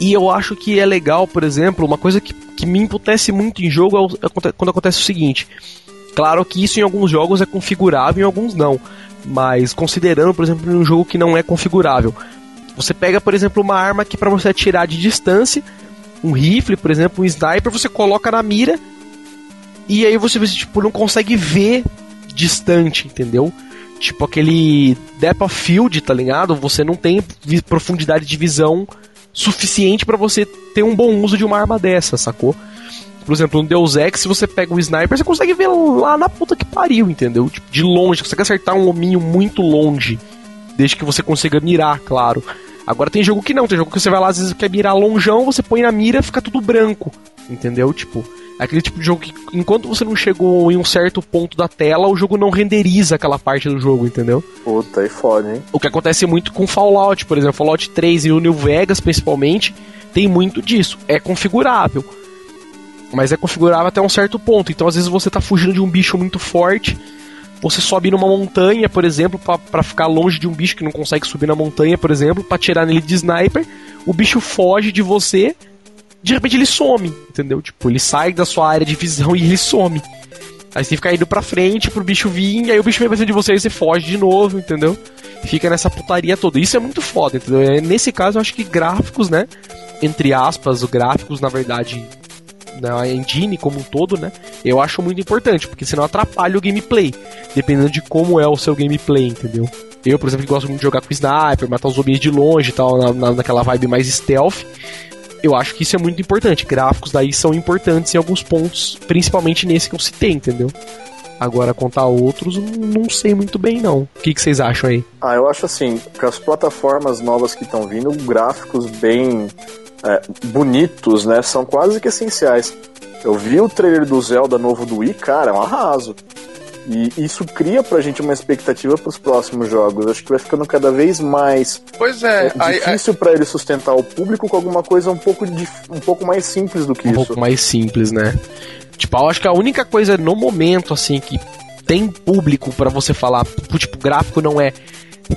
E eu acho que é legal, por exemplo, uma coisa que, que me emputece muito em jogo é, é quando- quando acontece o seguinte. Claro que isso em alguns jogos é configurável, em alguns não. Mas considerando, por exemplo, um jogo que não é configurável, você pega, por exemplo, uma arma que para você atirar de distância, um rifle, por exemplo, um sniper, você coloca na mira e aí você tipo não consegue ver distante, entendeu? Tipo aquele depth field, tá ligado? Você não tem profundidade de visão suficiente pra você ter um bom uso de uma arma dessa, sacou? Por exemplo, no Deus Ex, se você pega o sniper, você consegue ver lá na puta que pariu, entendeu? Tipo, de longe, você consegue acertar um hominho muito longe, desde que você consiga mirar, claro. Agora tem jogo que não, tem jogo que você vai lá, às vezes quer mirar longeão, você põe na mira fica tudo branco, entendeu? Tipo, é aquele tipo de jogo que enquanto você não chegou em um certo ponto da tela, o jogo não renderiza aquela parte do jogo, entendeu? Puta, aí fode, hein? O que acontece muito com Fallout, por exemplo, Fallout 3 e o New Vegas principalmente, tem muito disso. É configurável. Mas é configurável até um certo ponto. Então, às vezes, você tá fugindo de um bicho muito forte. Você sobe numa montanha, por exemplo, pra ficar longe de um bicho que não consegue subir na montanha, por exemplo, pra tirar nele de sniper. O bicho foge de você. De repente ele some, entendeu? Tipo, ele sai da sua área de visão e ele some. Aí você fica indo pra frente pro bicho vir, aí o bicho vem pra cima de você e você foge de novo, entendeu? Fica nessa putaria toda. Isso é muito foda, entendeu? É, Nesse caso, eu acho que gráficos, né? Entre aspas, os gráficos, na verdade, na engine como um todo, né? Eu acho muito importante, porque senão atrapalha o gameplay, dependendo de como é o seu gameplay, entendeu? Eu, por exemplo, gosto muito de jogar com sniper, matar os zumbis de longe e tal, na, na- naquela vibe mais stealth. Eu acho que isso é muito importante. Gráficos daí são importantes em alguns pontos, principalmente nesse que eu citei, entendeu? Agora, contar outros, não sei muito bem, não. O que, que vocês acham aí? Ah, eu acho assim, com as plataformas novas que estão vindo, gráficos bem é, bonitos, né, são quase que essenciais. Eu vi o trailer do Zelda novo do Wii, cara, é um arraso. E isso cria pra gente uma expectativa pros próximos jogos. Acho que vai ficando cada vez mais Pois é, é, difícil pra ele sustentar o público com alguma coisa um pouco, dif- um pouco mais simples do que um isso. pouco mais simples, né? Tipo, eu acho que a única coisa no momento, assim, que tem público pra você falar, tipo, tipo, gráfico não é,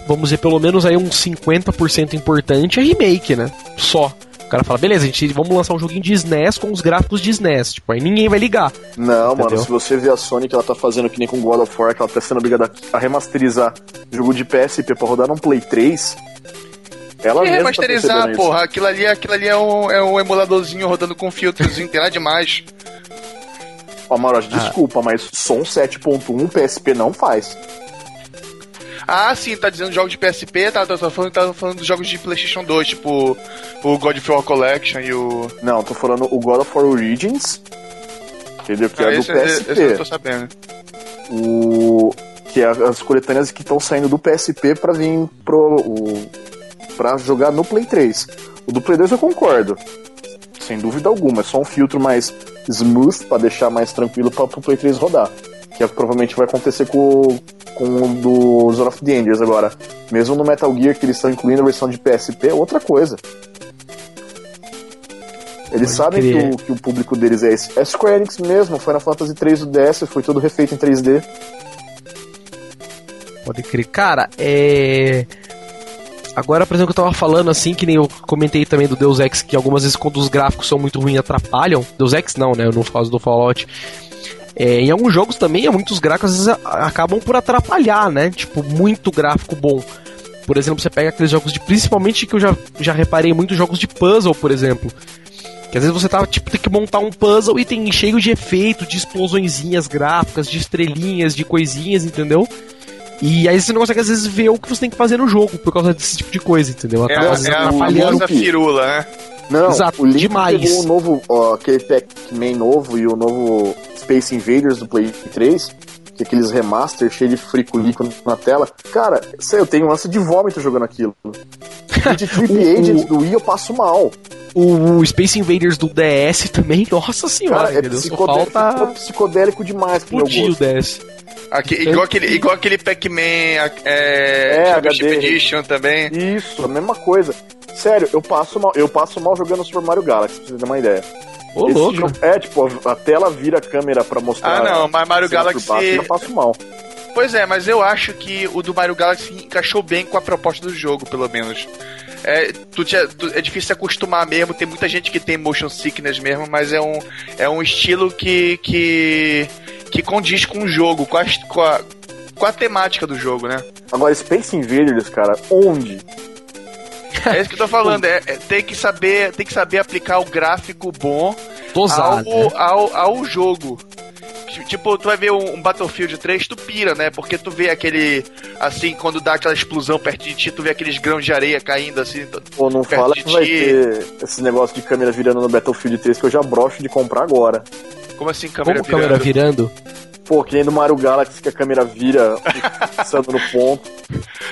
vamos dizer, pelo menos aí uns 50% importante é remake, né? Só. O cara fala, beleza, a gente vamos lançar um joguinho de SNES com os gráficos de SNES. Tipo, aí ninguém vai ligar. Não, Entendeu? mano, se você vê a Sony que ela tá fazendo que nem com God of War, que ela tá sendo obrigada a remasterizar jogo de PSP pra rodar num Play 3, ela que mesma remasterizar, tá isso. porra. Aquilo ali, aquilo ali é, um, é um emuladorzinho rodando com filtrozinho, tem nada demais. Ó, Marote, desculpa, mas som 7.1 PSP não faz. Ah, sim, tá dizendo jogos de PSP, tá, tá, tá falando, tá falando dos jogos de PlayStation 2, tipo o God of War Collection e o. Não, tô falando o God of War Origins, entendeu? Que Ah, é do esse, esse eu tô PSP. sabendo. O... Que é as coletâneas que estão saindo do PSP pra vir pro... O... pra jogar no Play 3. O do Play 2 eu concordo. Sem dúvida alguma, é só um filtro mais smooth pra deixar mais tranquilo para o Play 3 rodar. Que é o que provavelmente vai acontecer com, com o do Zone of the Enders agora. Mesmo no Metal Gear que eles estão incluindo a versão de PSP, é outra coisa. Eles Pode sabem que o, que o público deles é esse. É Square Enix mesmo, Final Fantasy 3 do DS, foi tudo refeito em 3D. Pode crer. Cara, é. Agora, por exemplo, que eu tava falando assim, que nem eu comentei também do Deus Ex, que algumas vezes quando os gráficos são muito ruins atrapalham. Deus Ex não, né? No caso do Fallout. É, em alguns jogos também, muitos gráficos às vezes acabam por atrapalhar, né? Tipo, muito gráfico bom. Por exemplo, você pega aqueles jogos de. Principalmente que eu já, já reparei muitos jogos de puzzle, por exemplo. Que às vezes você tá, tipo, tem que montar um puzzle e tem cheio de efeito, de explosõezinhas gráficas, de estrelinhas, de coisinhas, entendeu? E aí você não consegue às vezes ver o que você tem que fazer no jogo por causa desse tipo de coisa, entendeu? É, Acaba vezes é a atrapalhando. famosa firula, né? Não, Exato, o Link demais. pegou o novo, ó, aquele Pac-Man novo e o novo Space Invaders do Play 3, que é aqueles remaster cheio de friculico na tela. Cara, sei, eu tenho um lance de vômito jogando aquilo. E de *laughs* Trip O- Agents do Wii eu passo mal. O, Space Invaders do DS também, *laughs* nossa senhora, Cara, é psicodélico, falta psicodélico demais pro meu explodir o gosto. DS. Aqui, igual, aquele, igual aquele Pac-Man é, É, HD. Edition também. Isso, a mesma coisa. Sério, eu passo mal, eu passo mal jogando Super Mario Galaxy, pra você ter uma ideia. Ô, Esse louco. jogo- é, tipo, a tela vira a câmera pra mostrar. Ah, não, mas Mario Galaxy. baixo, eu passo mal. Pois é, mas eu acho que o do Mario Galaxy encaixou bem com a proposta do jogo, pelo menos. É, tu tu- é difícil se acostumar mesmo, tem muita gente que tem motion sickness mesmo, mas é um, é um estilo que, que, que condiz com o jogo, com a, com, a, com a temática do jogo, né? Agora, Space Invaders, cara, onde? É isso que eu tô falando, é, é- tem, que saber, tem que saber aplicar o gráfico bom ao, né? ao, ao jogo. Ti- Tipo, tu vai ver um, um Battlefield 3, tu pira, né? Porque tu vê aquele. Assim, quando dá aquela explosão perto de ti, tu vê aqueles grãos de areia caindo assim. Pô, não Perto fala de que vai ter esse negócio de câmera virando no Battlefield 3 que eu já broxo de comprar agora. Como assim, câmera Como câmera virando? Pô, que nem do Mario Galaxy que a câmera vira *laughs* pensando no ponto.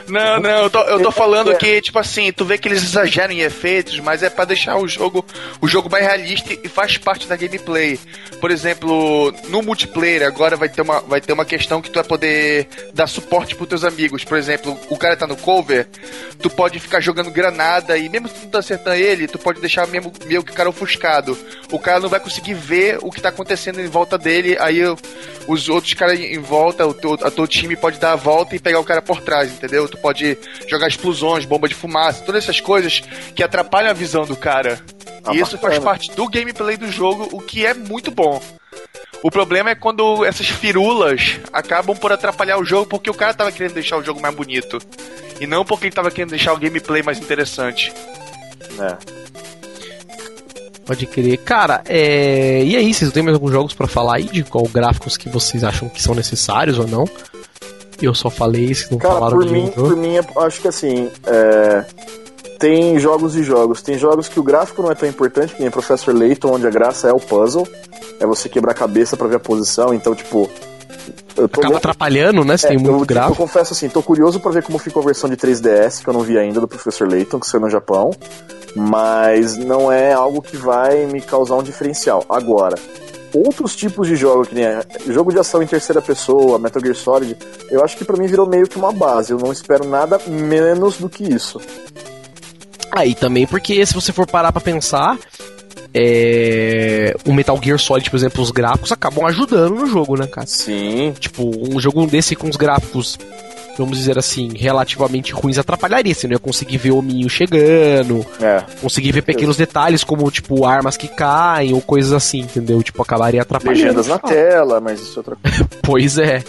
Não, não, eu tô, eu tô falando é. que, tipo assim, tu vê que eles exageram em efeitos, mas é pra deixar o jogo, o jogo mais realista e faz parte da gameplay. Por exemplo, no multiplayer agora vai ter uma, vai ter uma questão que tu vai poder dar suporte pros teus amigos. Por exemplo, o cara tá no cover, tu pode ficar jogando granada e mesmo se tu não tá acertando ele, tu pode deixar mesmo meio que o cara ofuscado. O cara não vai conseguir ver o que tá acontecendo em volta dele, aí o- os outros caras em volta, o teu, a teu time pode dar a volta e pegar o cara por trás, entendeu? Tu pode jogar explosões, bomba de fumaça, todas essas coisas que atrapalham a visão do cara. Ah, e isso faz parte do gameplay do jogo, o que é muito bom. O problema é quando essas firulas acabam por atrapalhar o jogo porque o cara tava querendo deixar o jogo mais bonito. E não porque ele tava querendo deixar o gameplay mais interessante. É. Pode crer. Cara, é... e aí, vocês têm mais alguns jogos pra falar aí de qual gráficos que vocês acham que são necessários ou não? Eu só falei, vocês não Cara, falaram por de mim, por mim, eu acho que assim, é, tem jogos e jogos. Tem jogos que o gráfico não é tão importante, que nem Professor Layton, onde a graça é o puzzle. É você quebrar a cabeça pra ver a posição. Então, tipo. Eu Acaba atrapalhando, né? Se É, tem eu, muito tipo, eu gráfico. confesso assim, tô curioso pra ver como ficou a versão de 3DS, que eu não vi ainda, do Professor Layton, que saiu no Japão. Mas não é algo que vai me causar um diferencial. Agora, outros tipos de jogo, que nem é, jogo de ação em terceira pessoa, Metal Gear Solid, eu acho que pra mim virou meio que uma base. Eu não espero nada menos do que isso. Aí também porque se você for parar pra pensar, é... o Metal Gear Solid, por exemplo, os gráficos acabam ajudando no jogo, né, cara? Sim. Tipo, um jogo desse com os gráficos, vamos dizer assim, relativamente ruins atrapalharia. Você não ia conseguir ver o Minho chegando, É. conseguir ver pequenos detalhes como, tipo, armas que caem ou coisas assim, entendeu? Tipo, acabaria atrapalhando. Legendas na tela, mas isso é outra coisa. *laughs* Pois é.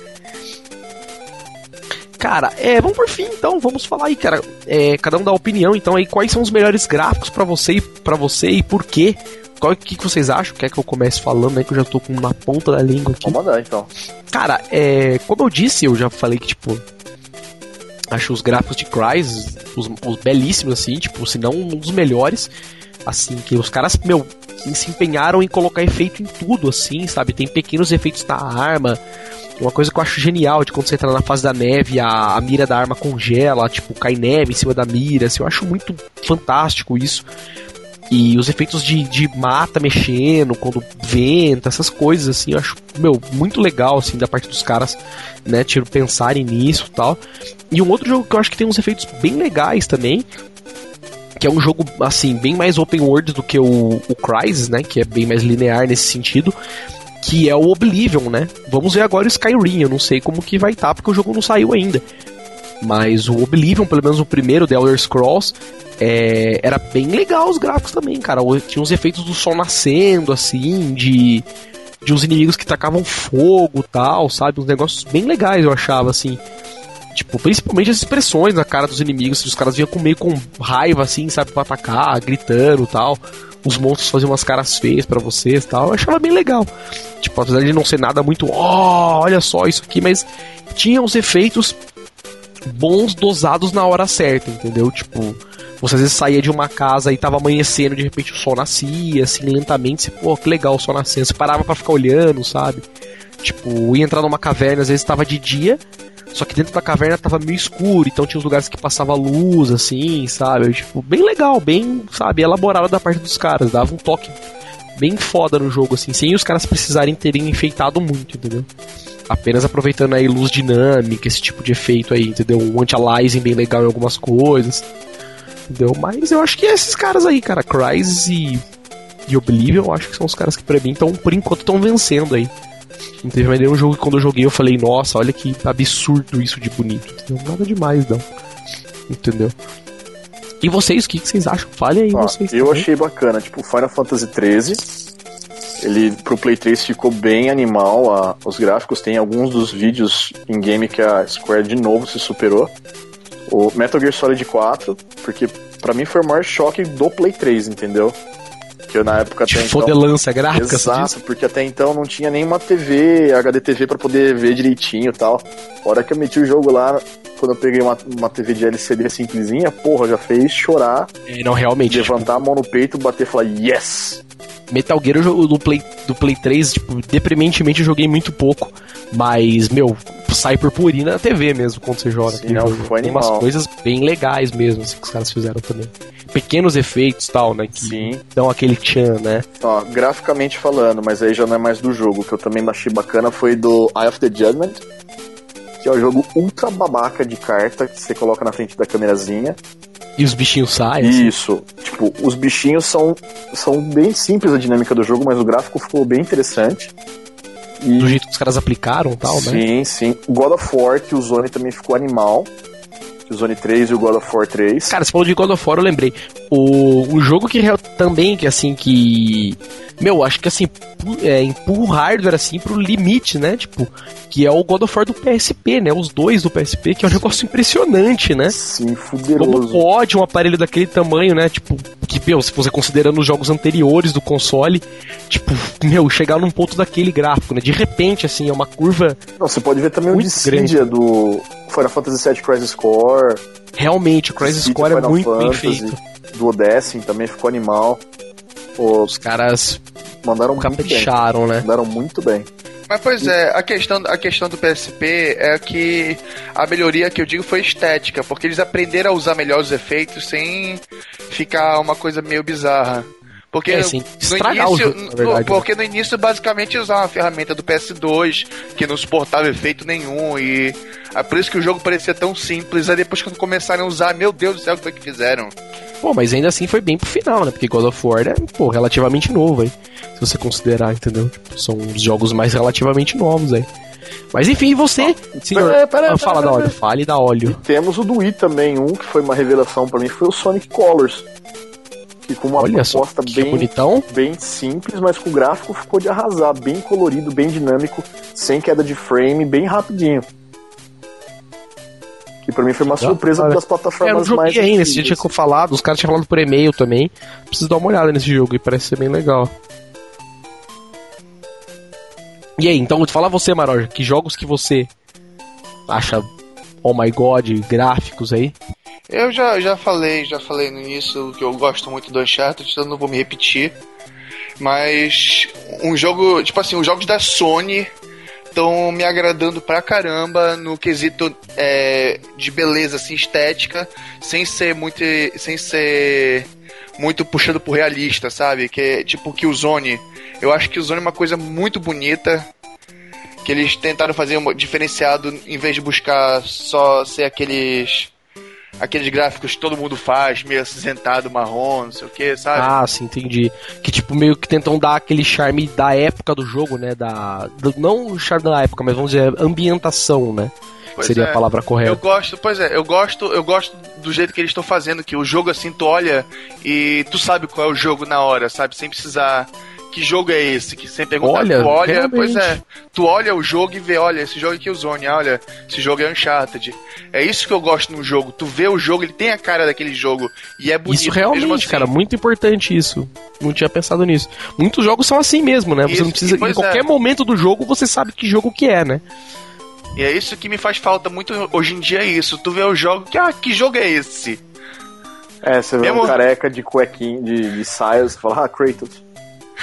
Cara, é, vamos por fim então, vamos falar aí, cara. É, cada um dá opinião, então aí quais são os melhores gráficos pra você e para você e por quê? Qual que, que vocês acham? Quer que eu comece falando aí que eu já tô com na ponta da língua aqui? Vamos mandar então. Cara, é, como eu disse, eu já falei que tipo acho os gráficos de Crysis os, os belíssimos assim, tipo, se não um dos melhores, assim, que os caras, meu, se empenharam em colocar efeito em tudo assim, sabe? Tem pequenos efeitos na arma, Uma coisa que eu acho genial de quando você entra na fase da neve, a, a mira da arma congela, tipo, cai neve em cima da mira. Assim, eu acho muito fantástico isso. E os efeitos de, de mata mexendo, quando venta, essas coisas, assim, eu acho, meu, muito legal, assim, da parte dos caras, né, tiro, pensarem nisso tal. E um outro jogo que eu acho que tem uns efeitos bem legais também, que é um jogo, assim, bem mais open world do que o, o Crysis, né, que é bem mais linear nesse sentido, que é o Oblivion, né? Vamos ver agora o Skyrim, eu não sei como que vai estar, tá, porque o jogo não saiu ainda. Mas o Oblivion, pelo menos o primeiro, The Elder Scrolls, é, era bem legal os gráficos também, cara. Tinha uns efeitos do sol nascendo, assim, de, de uns inimigos que tacavam fogo tal, sabe? Uns negócios bem legais, eu achava, assim. Tipo, principalmente as expressões na cara dos inimigos, os caras vinham com meio com raiva, assim, sabe, pra atacar, gritando tal. Os monstros faziam umas caras feias para vocês tal. Eu achava bem legal. Tipo, apesar de não ser nada muito, ó, oh, olha só isso aqui, mas tinha uns efeitos bons dosados na hora certa, entendeu? Tipo, você às vezes saía de uma casa e tava amanhecendo, de repente o sol nascia, assim, lentamente, você, pô, que legal o sol nascendo. Você parava para ficar olhando, sabe? Tipo, ia entrar numa caverna, às vezes tava de dia, só que dentro da caverna tava meio escuro, então tinha uns lugares que passava luz, assim, sabe? Tipo, bem legal, bem, sabe, elaborado da parte dos caras, dava um toque bem foda no jogo, assim, sem os caras precisarem terem enfeitado muito, entendeu? Apenas aproveitando aí luz dinâmica, esse tipo de efeito aí, entendeu? Um anti-aliasing bem legal em algumas coisas. Entendeu? Mas eu acho que é esses caras aí, cara, Crysis e, e Oblivion, eu acho que são os caras que pra mim estão, por enquanto, estão vencendo aí. Não teve mais nenhum jogo que quando eu joguei eu falei, nossa, olha que absurdo isso de bonito. Entendeu? Nada demais, não. Entendeu? E vocês, o que, que vocês acham? Fale aí ah, vocês. Eu também. achei bacana, tipo, Final Fantasy XIII. Ele pro Play 3 ficou bem animal, a, os gráficos. Tem alguns dos vídeos em game que a Square de novo se superou o Metal Gear Solid 4, porque para mim foi o maior choque do Play 3, entendeu? Que eu na época até então. Fodelança gráfica, Exato, porque até então não tinha nenhuma TV, HD TV para poder ver direitinho e tal. A hora que eu meti o jogo lá, quando eu peguei uma, uma TV de LCD simplesinha, porra, já fez chorar. É, não, realmente. Levantar tipo... a mão no peito, bater e falar, yes! Metal Gear do Play, do Play 3, tipo, deprimentemente eu joguei muito pouco. Mas, meu, sai purpurina na TV mesmo quando você joga. Sim, não, Foi Tem umas coisas bem legais mesmo, assim, que os caras fizeram também. Pequenos efeitos tal, né? Que Sim. dão aquele tchan, né? Ó, graficamente falando, mas aí já não é mais do jogo. Que eu também achei bacana foi do Eye of the Judgment. Que é o jogo ultra babaca de carta que você coloca na frente da câmerazinha. E os bichinhos saem? Assim? Isso. Tipo, os bichinhos são, são bem simples a dinâmica do jogo, mas o gráfico ficou bem interessante. E... Do jeito que os caras aplicaram e tal, sim, né? Sim, sim. O God of War, que o Zone também ficou animal. O Zone 3 e o God of War 3. Cara, você falou de God of War, eu lembrei. O, o jogo que também, que assim, que. Meu, acho que assim, é, empurra o hardware assim pro limite, né? Tipo, que é o God of War do PSP, né? Os dois do PSP, que é um *laughs* negócio impressionante, né? Sim, fuderoso. Como pode um aparelho daquele tamanho, né? Tipo, que, meu, se você considerando os jogos anteriores do console, tipo, meu, chegar num ponto daquele gráfico, né? De repente, assim, é uma curva. Não, você pode ver também o Dissidia do Final Fantasy VII Crisis Core. Realmente, o Crisis Core é muito Fantasy, bem feito. Do Odyssey também ficou animal. Os caras mandaram capricharam, muito bem. né? Mandaram muito bem. Mas pois é, a questão, a questão do PSP é que a melhoria que eu digo foi estética, porque eles aprenderam a usar melhor os efeitos sem ficar uma coisa meio bizarra. Porque é, sim, no início, jogo, verdade, no, porque no início basicamente usava uma ferramenta do PS2 que não suportava efeito nenhum e é por isso que o jogo parecia tão simples. Aí depois quando começaram a usar, meu Deus do céu, o que foi que fizeram? Pô, mas ainda assim foi bem pro final, né? Porque God of War é, pô, relativamente novo aí. Se você considerar, entendeu? Tipo, são os jogos mais relativamente novos aí. Mas enfim, você, senhor, pera, pera, ah, fala pera, da óleo, fale da óleo. E temos o do Wii também, um que foi uma revelação para mim, foi o Sonic Colors. Que com uma Olha proposta bem, bonitão. bem simples, mas com o gráfico ficou de arrasar, bem colorido, bem dinâmico, sem queda de frame, bem rapidinho. Que pra mim foi uma surpresa olha, das plataformas eu não joguei mais. ainda, esse dia tinha falado, os caras tinham falado por e-mail também. Preciso dar uma olhada nesse jogo e parece ser bem legal. E aí, então, fala você, Maroja, que jogos que você acha, oh my god, gráficos aí? Eu já, já falei, já falei no início que eu gosto muito do Uncharted, então não vou me repetir. Mas um jogo, tipo assim, os jogos da Sony estão me agradando pra caramba no quesito é, de beleza, assim, estética, sem ser muito. sem ser muito puxando pro realista, sabe? Que é tipo que o Zone. Eu acho que o Zone é uma coisa muito bonita. Que eles tentaram fazer um diferenciado em vez de buscar só ser aqueles aqueles gráficos que todo mundo faz, meio acinzentado, marrom, não sei o que, sabe? Ah, sim, entendi. Que tipo, meio que tentam dar aquele charme da época do jogo, né? Da. Do, não o charme da época, mas vamos dizer, ambientação, né? Pois Seria é. a palavra correta. Eu gosto, pois é, eu gosto, eu gosto do jeito que eles estão fazendo, que o jogo assim, tu olha e tu sabe qual é o jogo na hora, sabe? Sem precisar que jogo é esse? Que sem perguntar, olha, tu olha, realmente. pois é, tu olha o jogo e vê, olha, esse jogo aqui é o Zone, olha, esse jogo é Uncharted. É isso que eu gosto no jogo. Tu vê o jogo, ele tem a cara daquele jogo e é bonito. Isso realmente, assim. cara, muito importante isso. Não tinha pensado nisso. Muitos jogos são assim mesmo, né? Você isso, não precisa, em qualquer é. momento do jogo, você sabe que jogo que é, né? E é isso que me faz falta muito hoje em dia é isso. Tu vê o jogo, que ah, que jogo é esse? É, você vê Mesmo... um careca de cuequinho, de, de saias, fala, ah, Kratos.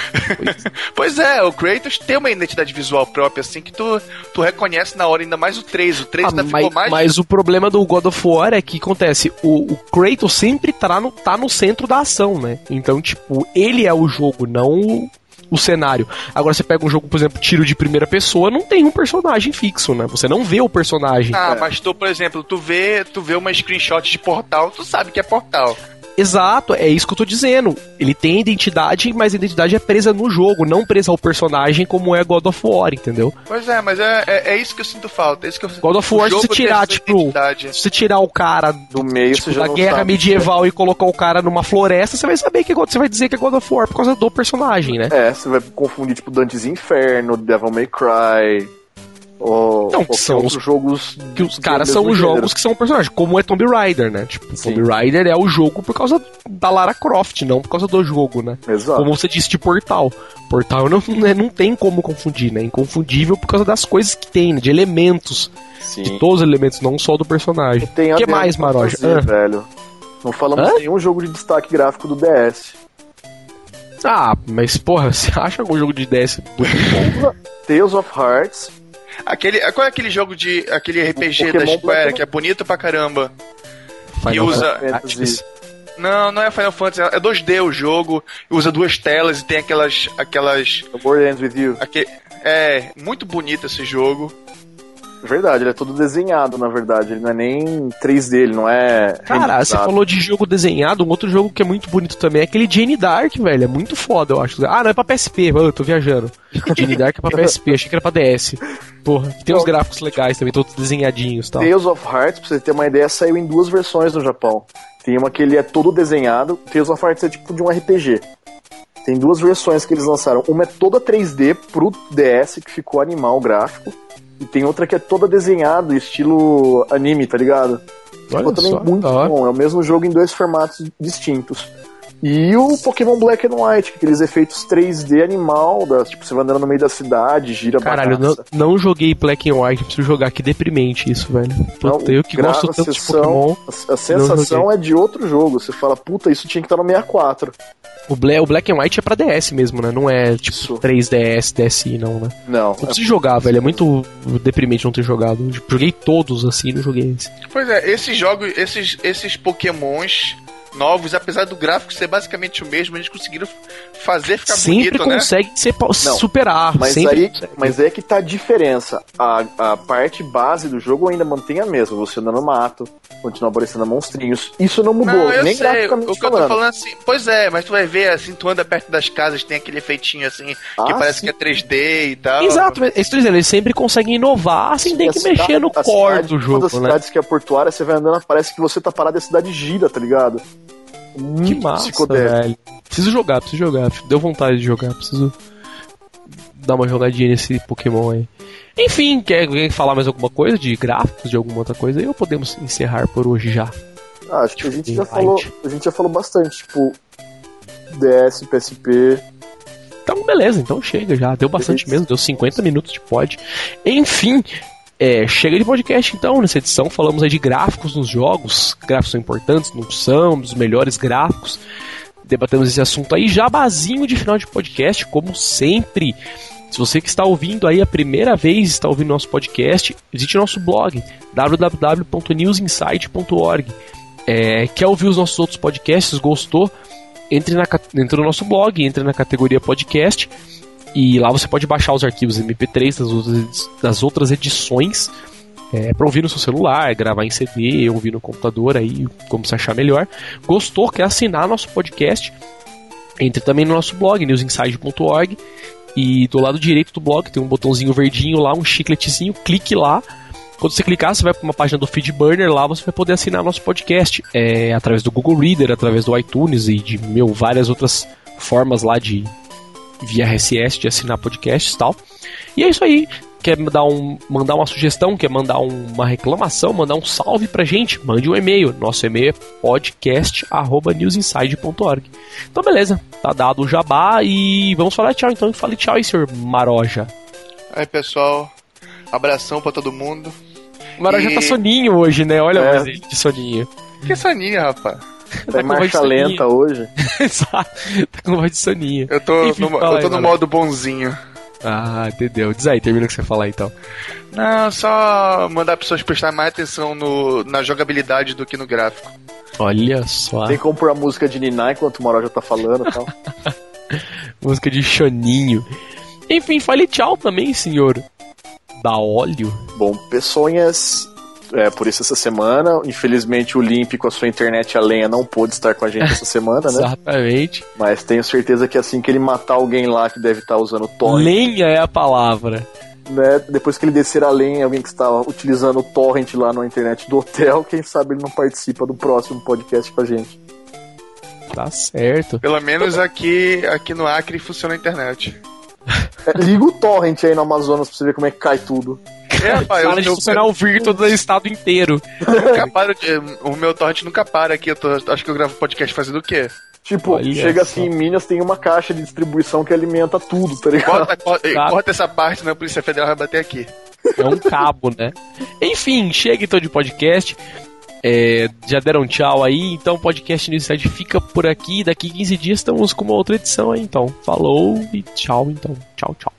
*laughs* pois é, o Kratos tem uma identidade visual própria, assim, que tu, tu reconhece na hora, ainda mais o 3. O 3 ah, ainda mas, ficou mais. Mas o problema do God of War é que acontece, o, o Kratos sempre tá no, tá no centro da ação, né? Então, tipo, ele é o jogo, não o cenário. Agora você pega um jogo, por exemplo, tiro de primeira pessoa, não tem um personagem fixo, né? Você não vê o personagem. Ah, é. mas tu, por exemplo, tu vê, tu vê uma screenshot de portal, tu sabe que é portal. Exato, é isso que eu tô dizendo. Ele tem identidade, mas a identidade é presa no jogo, não presa ao personagem como é God of War, entendeu? Pois é, mas é, é, é isso que eu sinto falta. É isso que eu... God of War, se você tirar, tipo, se você tirar o cara do meio tipo, da guerra medieval sabe. e colocar o cara numa floresta, você vai saber que você vai dizer que é God of War por causa do personagem, né? É, você vai confundir, tipo, Dantes Inferno, Devil May Cry. Ou não, que são os jogos que os caras são os jogos que são personagens, como é Tomb Raider, né? Tipo, Sim. Tomb Raider é o jogo por causa da Lara Croft, não por causa do jogo, né? Exato. Como você disse de Portal. Portal não, né, não tem como confundir, né? É inconfundível por causa das coisas que tem, né? De elementos. Sim. De todos os elementos, não só do personagem. O que mais, Maroja? ah. velho. Não falamos Hã? nenhum jogo de destaque gráfico do DS. Ah, mas porra, *laughs* você acha algum jogo de DS muito bom? Tales of Hearts, Aquele, qual é aquele jogo de. aquele RPG da Square que é bonito pra caramba? Final e usa. Fantasy. Não, não é Final Fantasy, é 2D o jogo, usa duas telas e tem aquelas. aquelas. The World Ends With You. Aquele, é, muito bonito esse jogo. Verdade, ele é todo desenhado, na verdade. Ele não é nem 3D, ele não é. Cara, você falou de jogo desenhado, um outro jogo que é muito bonito também é aquele Jane Dark, velho. É muito foda, eu acho. Ah, não, é pra PSP, eu tô viajando. *laughs* Jane Dark é pra PSP, achei que era pra DS. Porra, que tem uns gráficos legais também, todos desenhadinhos e tal. Tales of Hearts, pra você ter uma ideia, saiu em duas versões no Japão. Tem uma que ele é todo desenhado, Tales of Hearts é tipo de um RPG. Tem duas versões que eles lançaram. Uma é toda 3D pro DS, que ficou animal o gráfico. E tem outra que é toda desenhada, estilo anime, tá ligado? Olha Ficou também só, muito bom. É o mesmo jogo em dois formatos distintos. E o Pokémon Black and White, aqueles efeitos 3D animal, da, tipo, você vai andando no meio da cidade, gira Caralho, não, não, joguei Black and White, preciso jogar, que deprimente isso, velho. Puta, não, eu que gosto tanto de Pokémon. A, a sensação é de outro jogo, você fala, puta, isso tinha que estar no 64. O, Bla o Black and White é pra DS mesmo, né? Não é tipo Isso. 3DS, DSi, não, né? Não. Não preciso é... jogar, velho. É muito deprimente não ter jogado. Joguei todos assim, não joguei esse. Pois é, esses jogos, esses, esses Pokémons novos, apesar do gráfico ser basicamente o mesmo, eles conseguiram fazer ficar sempre bonito, né? consegue ser Não, superar. Mas aí, mas é que tá a diferença. A, a parte base do jogo ainda mantém a mesma. Você anda no mato, continua aparecendo monstrinhos. Isso não mudou, não, nem sei. graficamente O que falando. eu tô falando assim, pois é, mas tu vai ver assim, tu anda perto das casas, tem aquele efeitinho assim, ah, que parece sim. que é 3D e tal. Exato, eles sempre conseguem inovar, assim, sim, tem que cidade, mexer no core cidade, do jogo, Todas as né? cidades que é portuária, você vai andando, parece que você tá parado e a cidade gira, tá ligado? Que massa, velho. Preciso jogar, preciso jogar. Deu vontade de jogar, preciso dar uma jogadinha nesse Pokémon aí. Enfim, quer, quer falar mais alguma coisa de gráficos, de alguma outra coisa? Aí ou podemos encerrar por hoje já? Ah, acho que a gente já falou, a gente já falou bastante, tipo DS, PSP. Então, beleza, então chega já. Deu bastante mesmo, deu 50 minutos de pod. Enfim, é, chega de podcast então, nessa edição falamos aí de gráficos nos jogos, gráficos são importantes, não são, dos melhores gráficos, debatemos esse assunto aí, jabazinho de final de podcast, como sempre, Se você que está ouvindo aí a primeira vez está ouvindo nosso podcast, visite nosso blog www.newsinsight.org. É, quer ouvir os nossos outros podcasts? Gostou? Entre, na, entre no nosso blog, entre na categoria podcast e lá você pode baixar os arquivos MP3 das outras, das outras edições é, para ouvir no seu celular, gravar em CD, ouvir no computador aí, como você achar melhor. Gostou? Quer assinar nosso podcast? Entre também no nosso blog, newsinside.org. E do lado direito do blog tem um botãozinho verdinho lá, um chicletezinho, clique lá. Quando você clicar, você vai para uma página do Feedburner, lá você vai poder assinar nosso podcast é, através do Google Reader, através do iTunes e de meu, várias outras formas lá de via RSS de assinar podcasts e tal. E é isso aí quer mandar, um, mandar uma sugestão, quer mandar um, uma reclamação, mandar um salve pra gente, mande um e-mail. Nosso e-mail é podcast.newsinside.org. Então, beleza, tá dado o jabá e vamos falar tchau então. Fale tchau aí, senhor Maroja. Aí, pessoal, abração pra todo mundo. O Maroja e... tá soninho hoje, né? Olha é. ele de soninho. Que soninho, rapaz? Tá, tá marcha lenta hoje. *laughs* Exato. tá com voz de soninho. Eu tô Enfim, no, eu tô no modo bonzinho. Ah, entendeu. Diz aí, termina o que você falar então. Não, só mandar pessoas prestar mais atenção no, na jogabilidade do que no gráfico. Olha só. Tem como pôr a música de Niná enquanto o Moral já tá falando e tal. *laughs* música de Choninho. Enfim, fale tchau também, senhor. Da óleo. Bom, pessoas é, por isso essa semana. Infelizmente o Limp com a sua internet a lenha não pôde estar com a gente essa semana, né? *laughs* Exatamente. Mas tenho certeza que assim que ele matar alguém lá que deve estar usando torrent. Lenha é a palavra. Né, depois que ele descer a lenha, alguém que está utilizando o torrent lá na internet do hotel, quem sabe ele não participa do próximo podcast com a gente. Tá certo. Pelo menos aqui, aqui no Acre funciona a internet. *laughs* É, liga o torrent aí no Amazonas pra você ver como é que cai tudo. É, rapaz, Para de funcionar o Virtual do estado inteiro. *laughs* o meu torrent nunca para aqui. Eu tô, acho que eu gravo podcast fazendo o quê? Tipo, Olha chega assim, em Minas tem uma caixa de distribuição que alimenta tudo, tá ligado? Corta, corta, tá. corta essa parte, né? A Polícia Federal vai bater aqui. É um cabo, né? Enfim, chega então de podcast. É, já deram tchau aí, então o podcast no site fica por aqui. Daqui 15 dias estamos com uma outra edição aí, então. Falou e tchau, então. Tchau, tchau.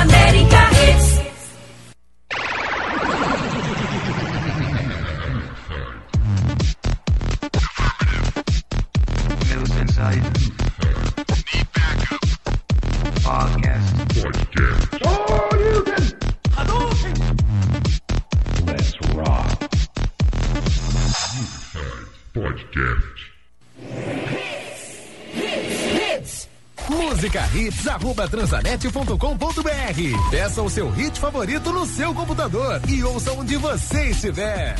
Transamérica Hits. News Inside. Need backup. Podcast. Podcast. Oh. Hadouken. Let's rock. Podcast. Música hits arroba transanet.com.br. Peça o seu hit favorito no seu computador e ouça onde você estiver.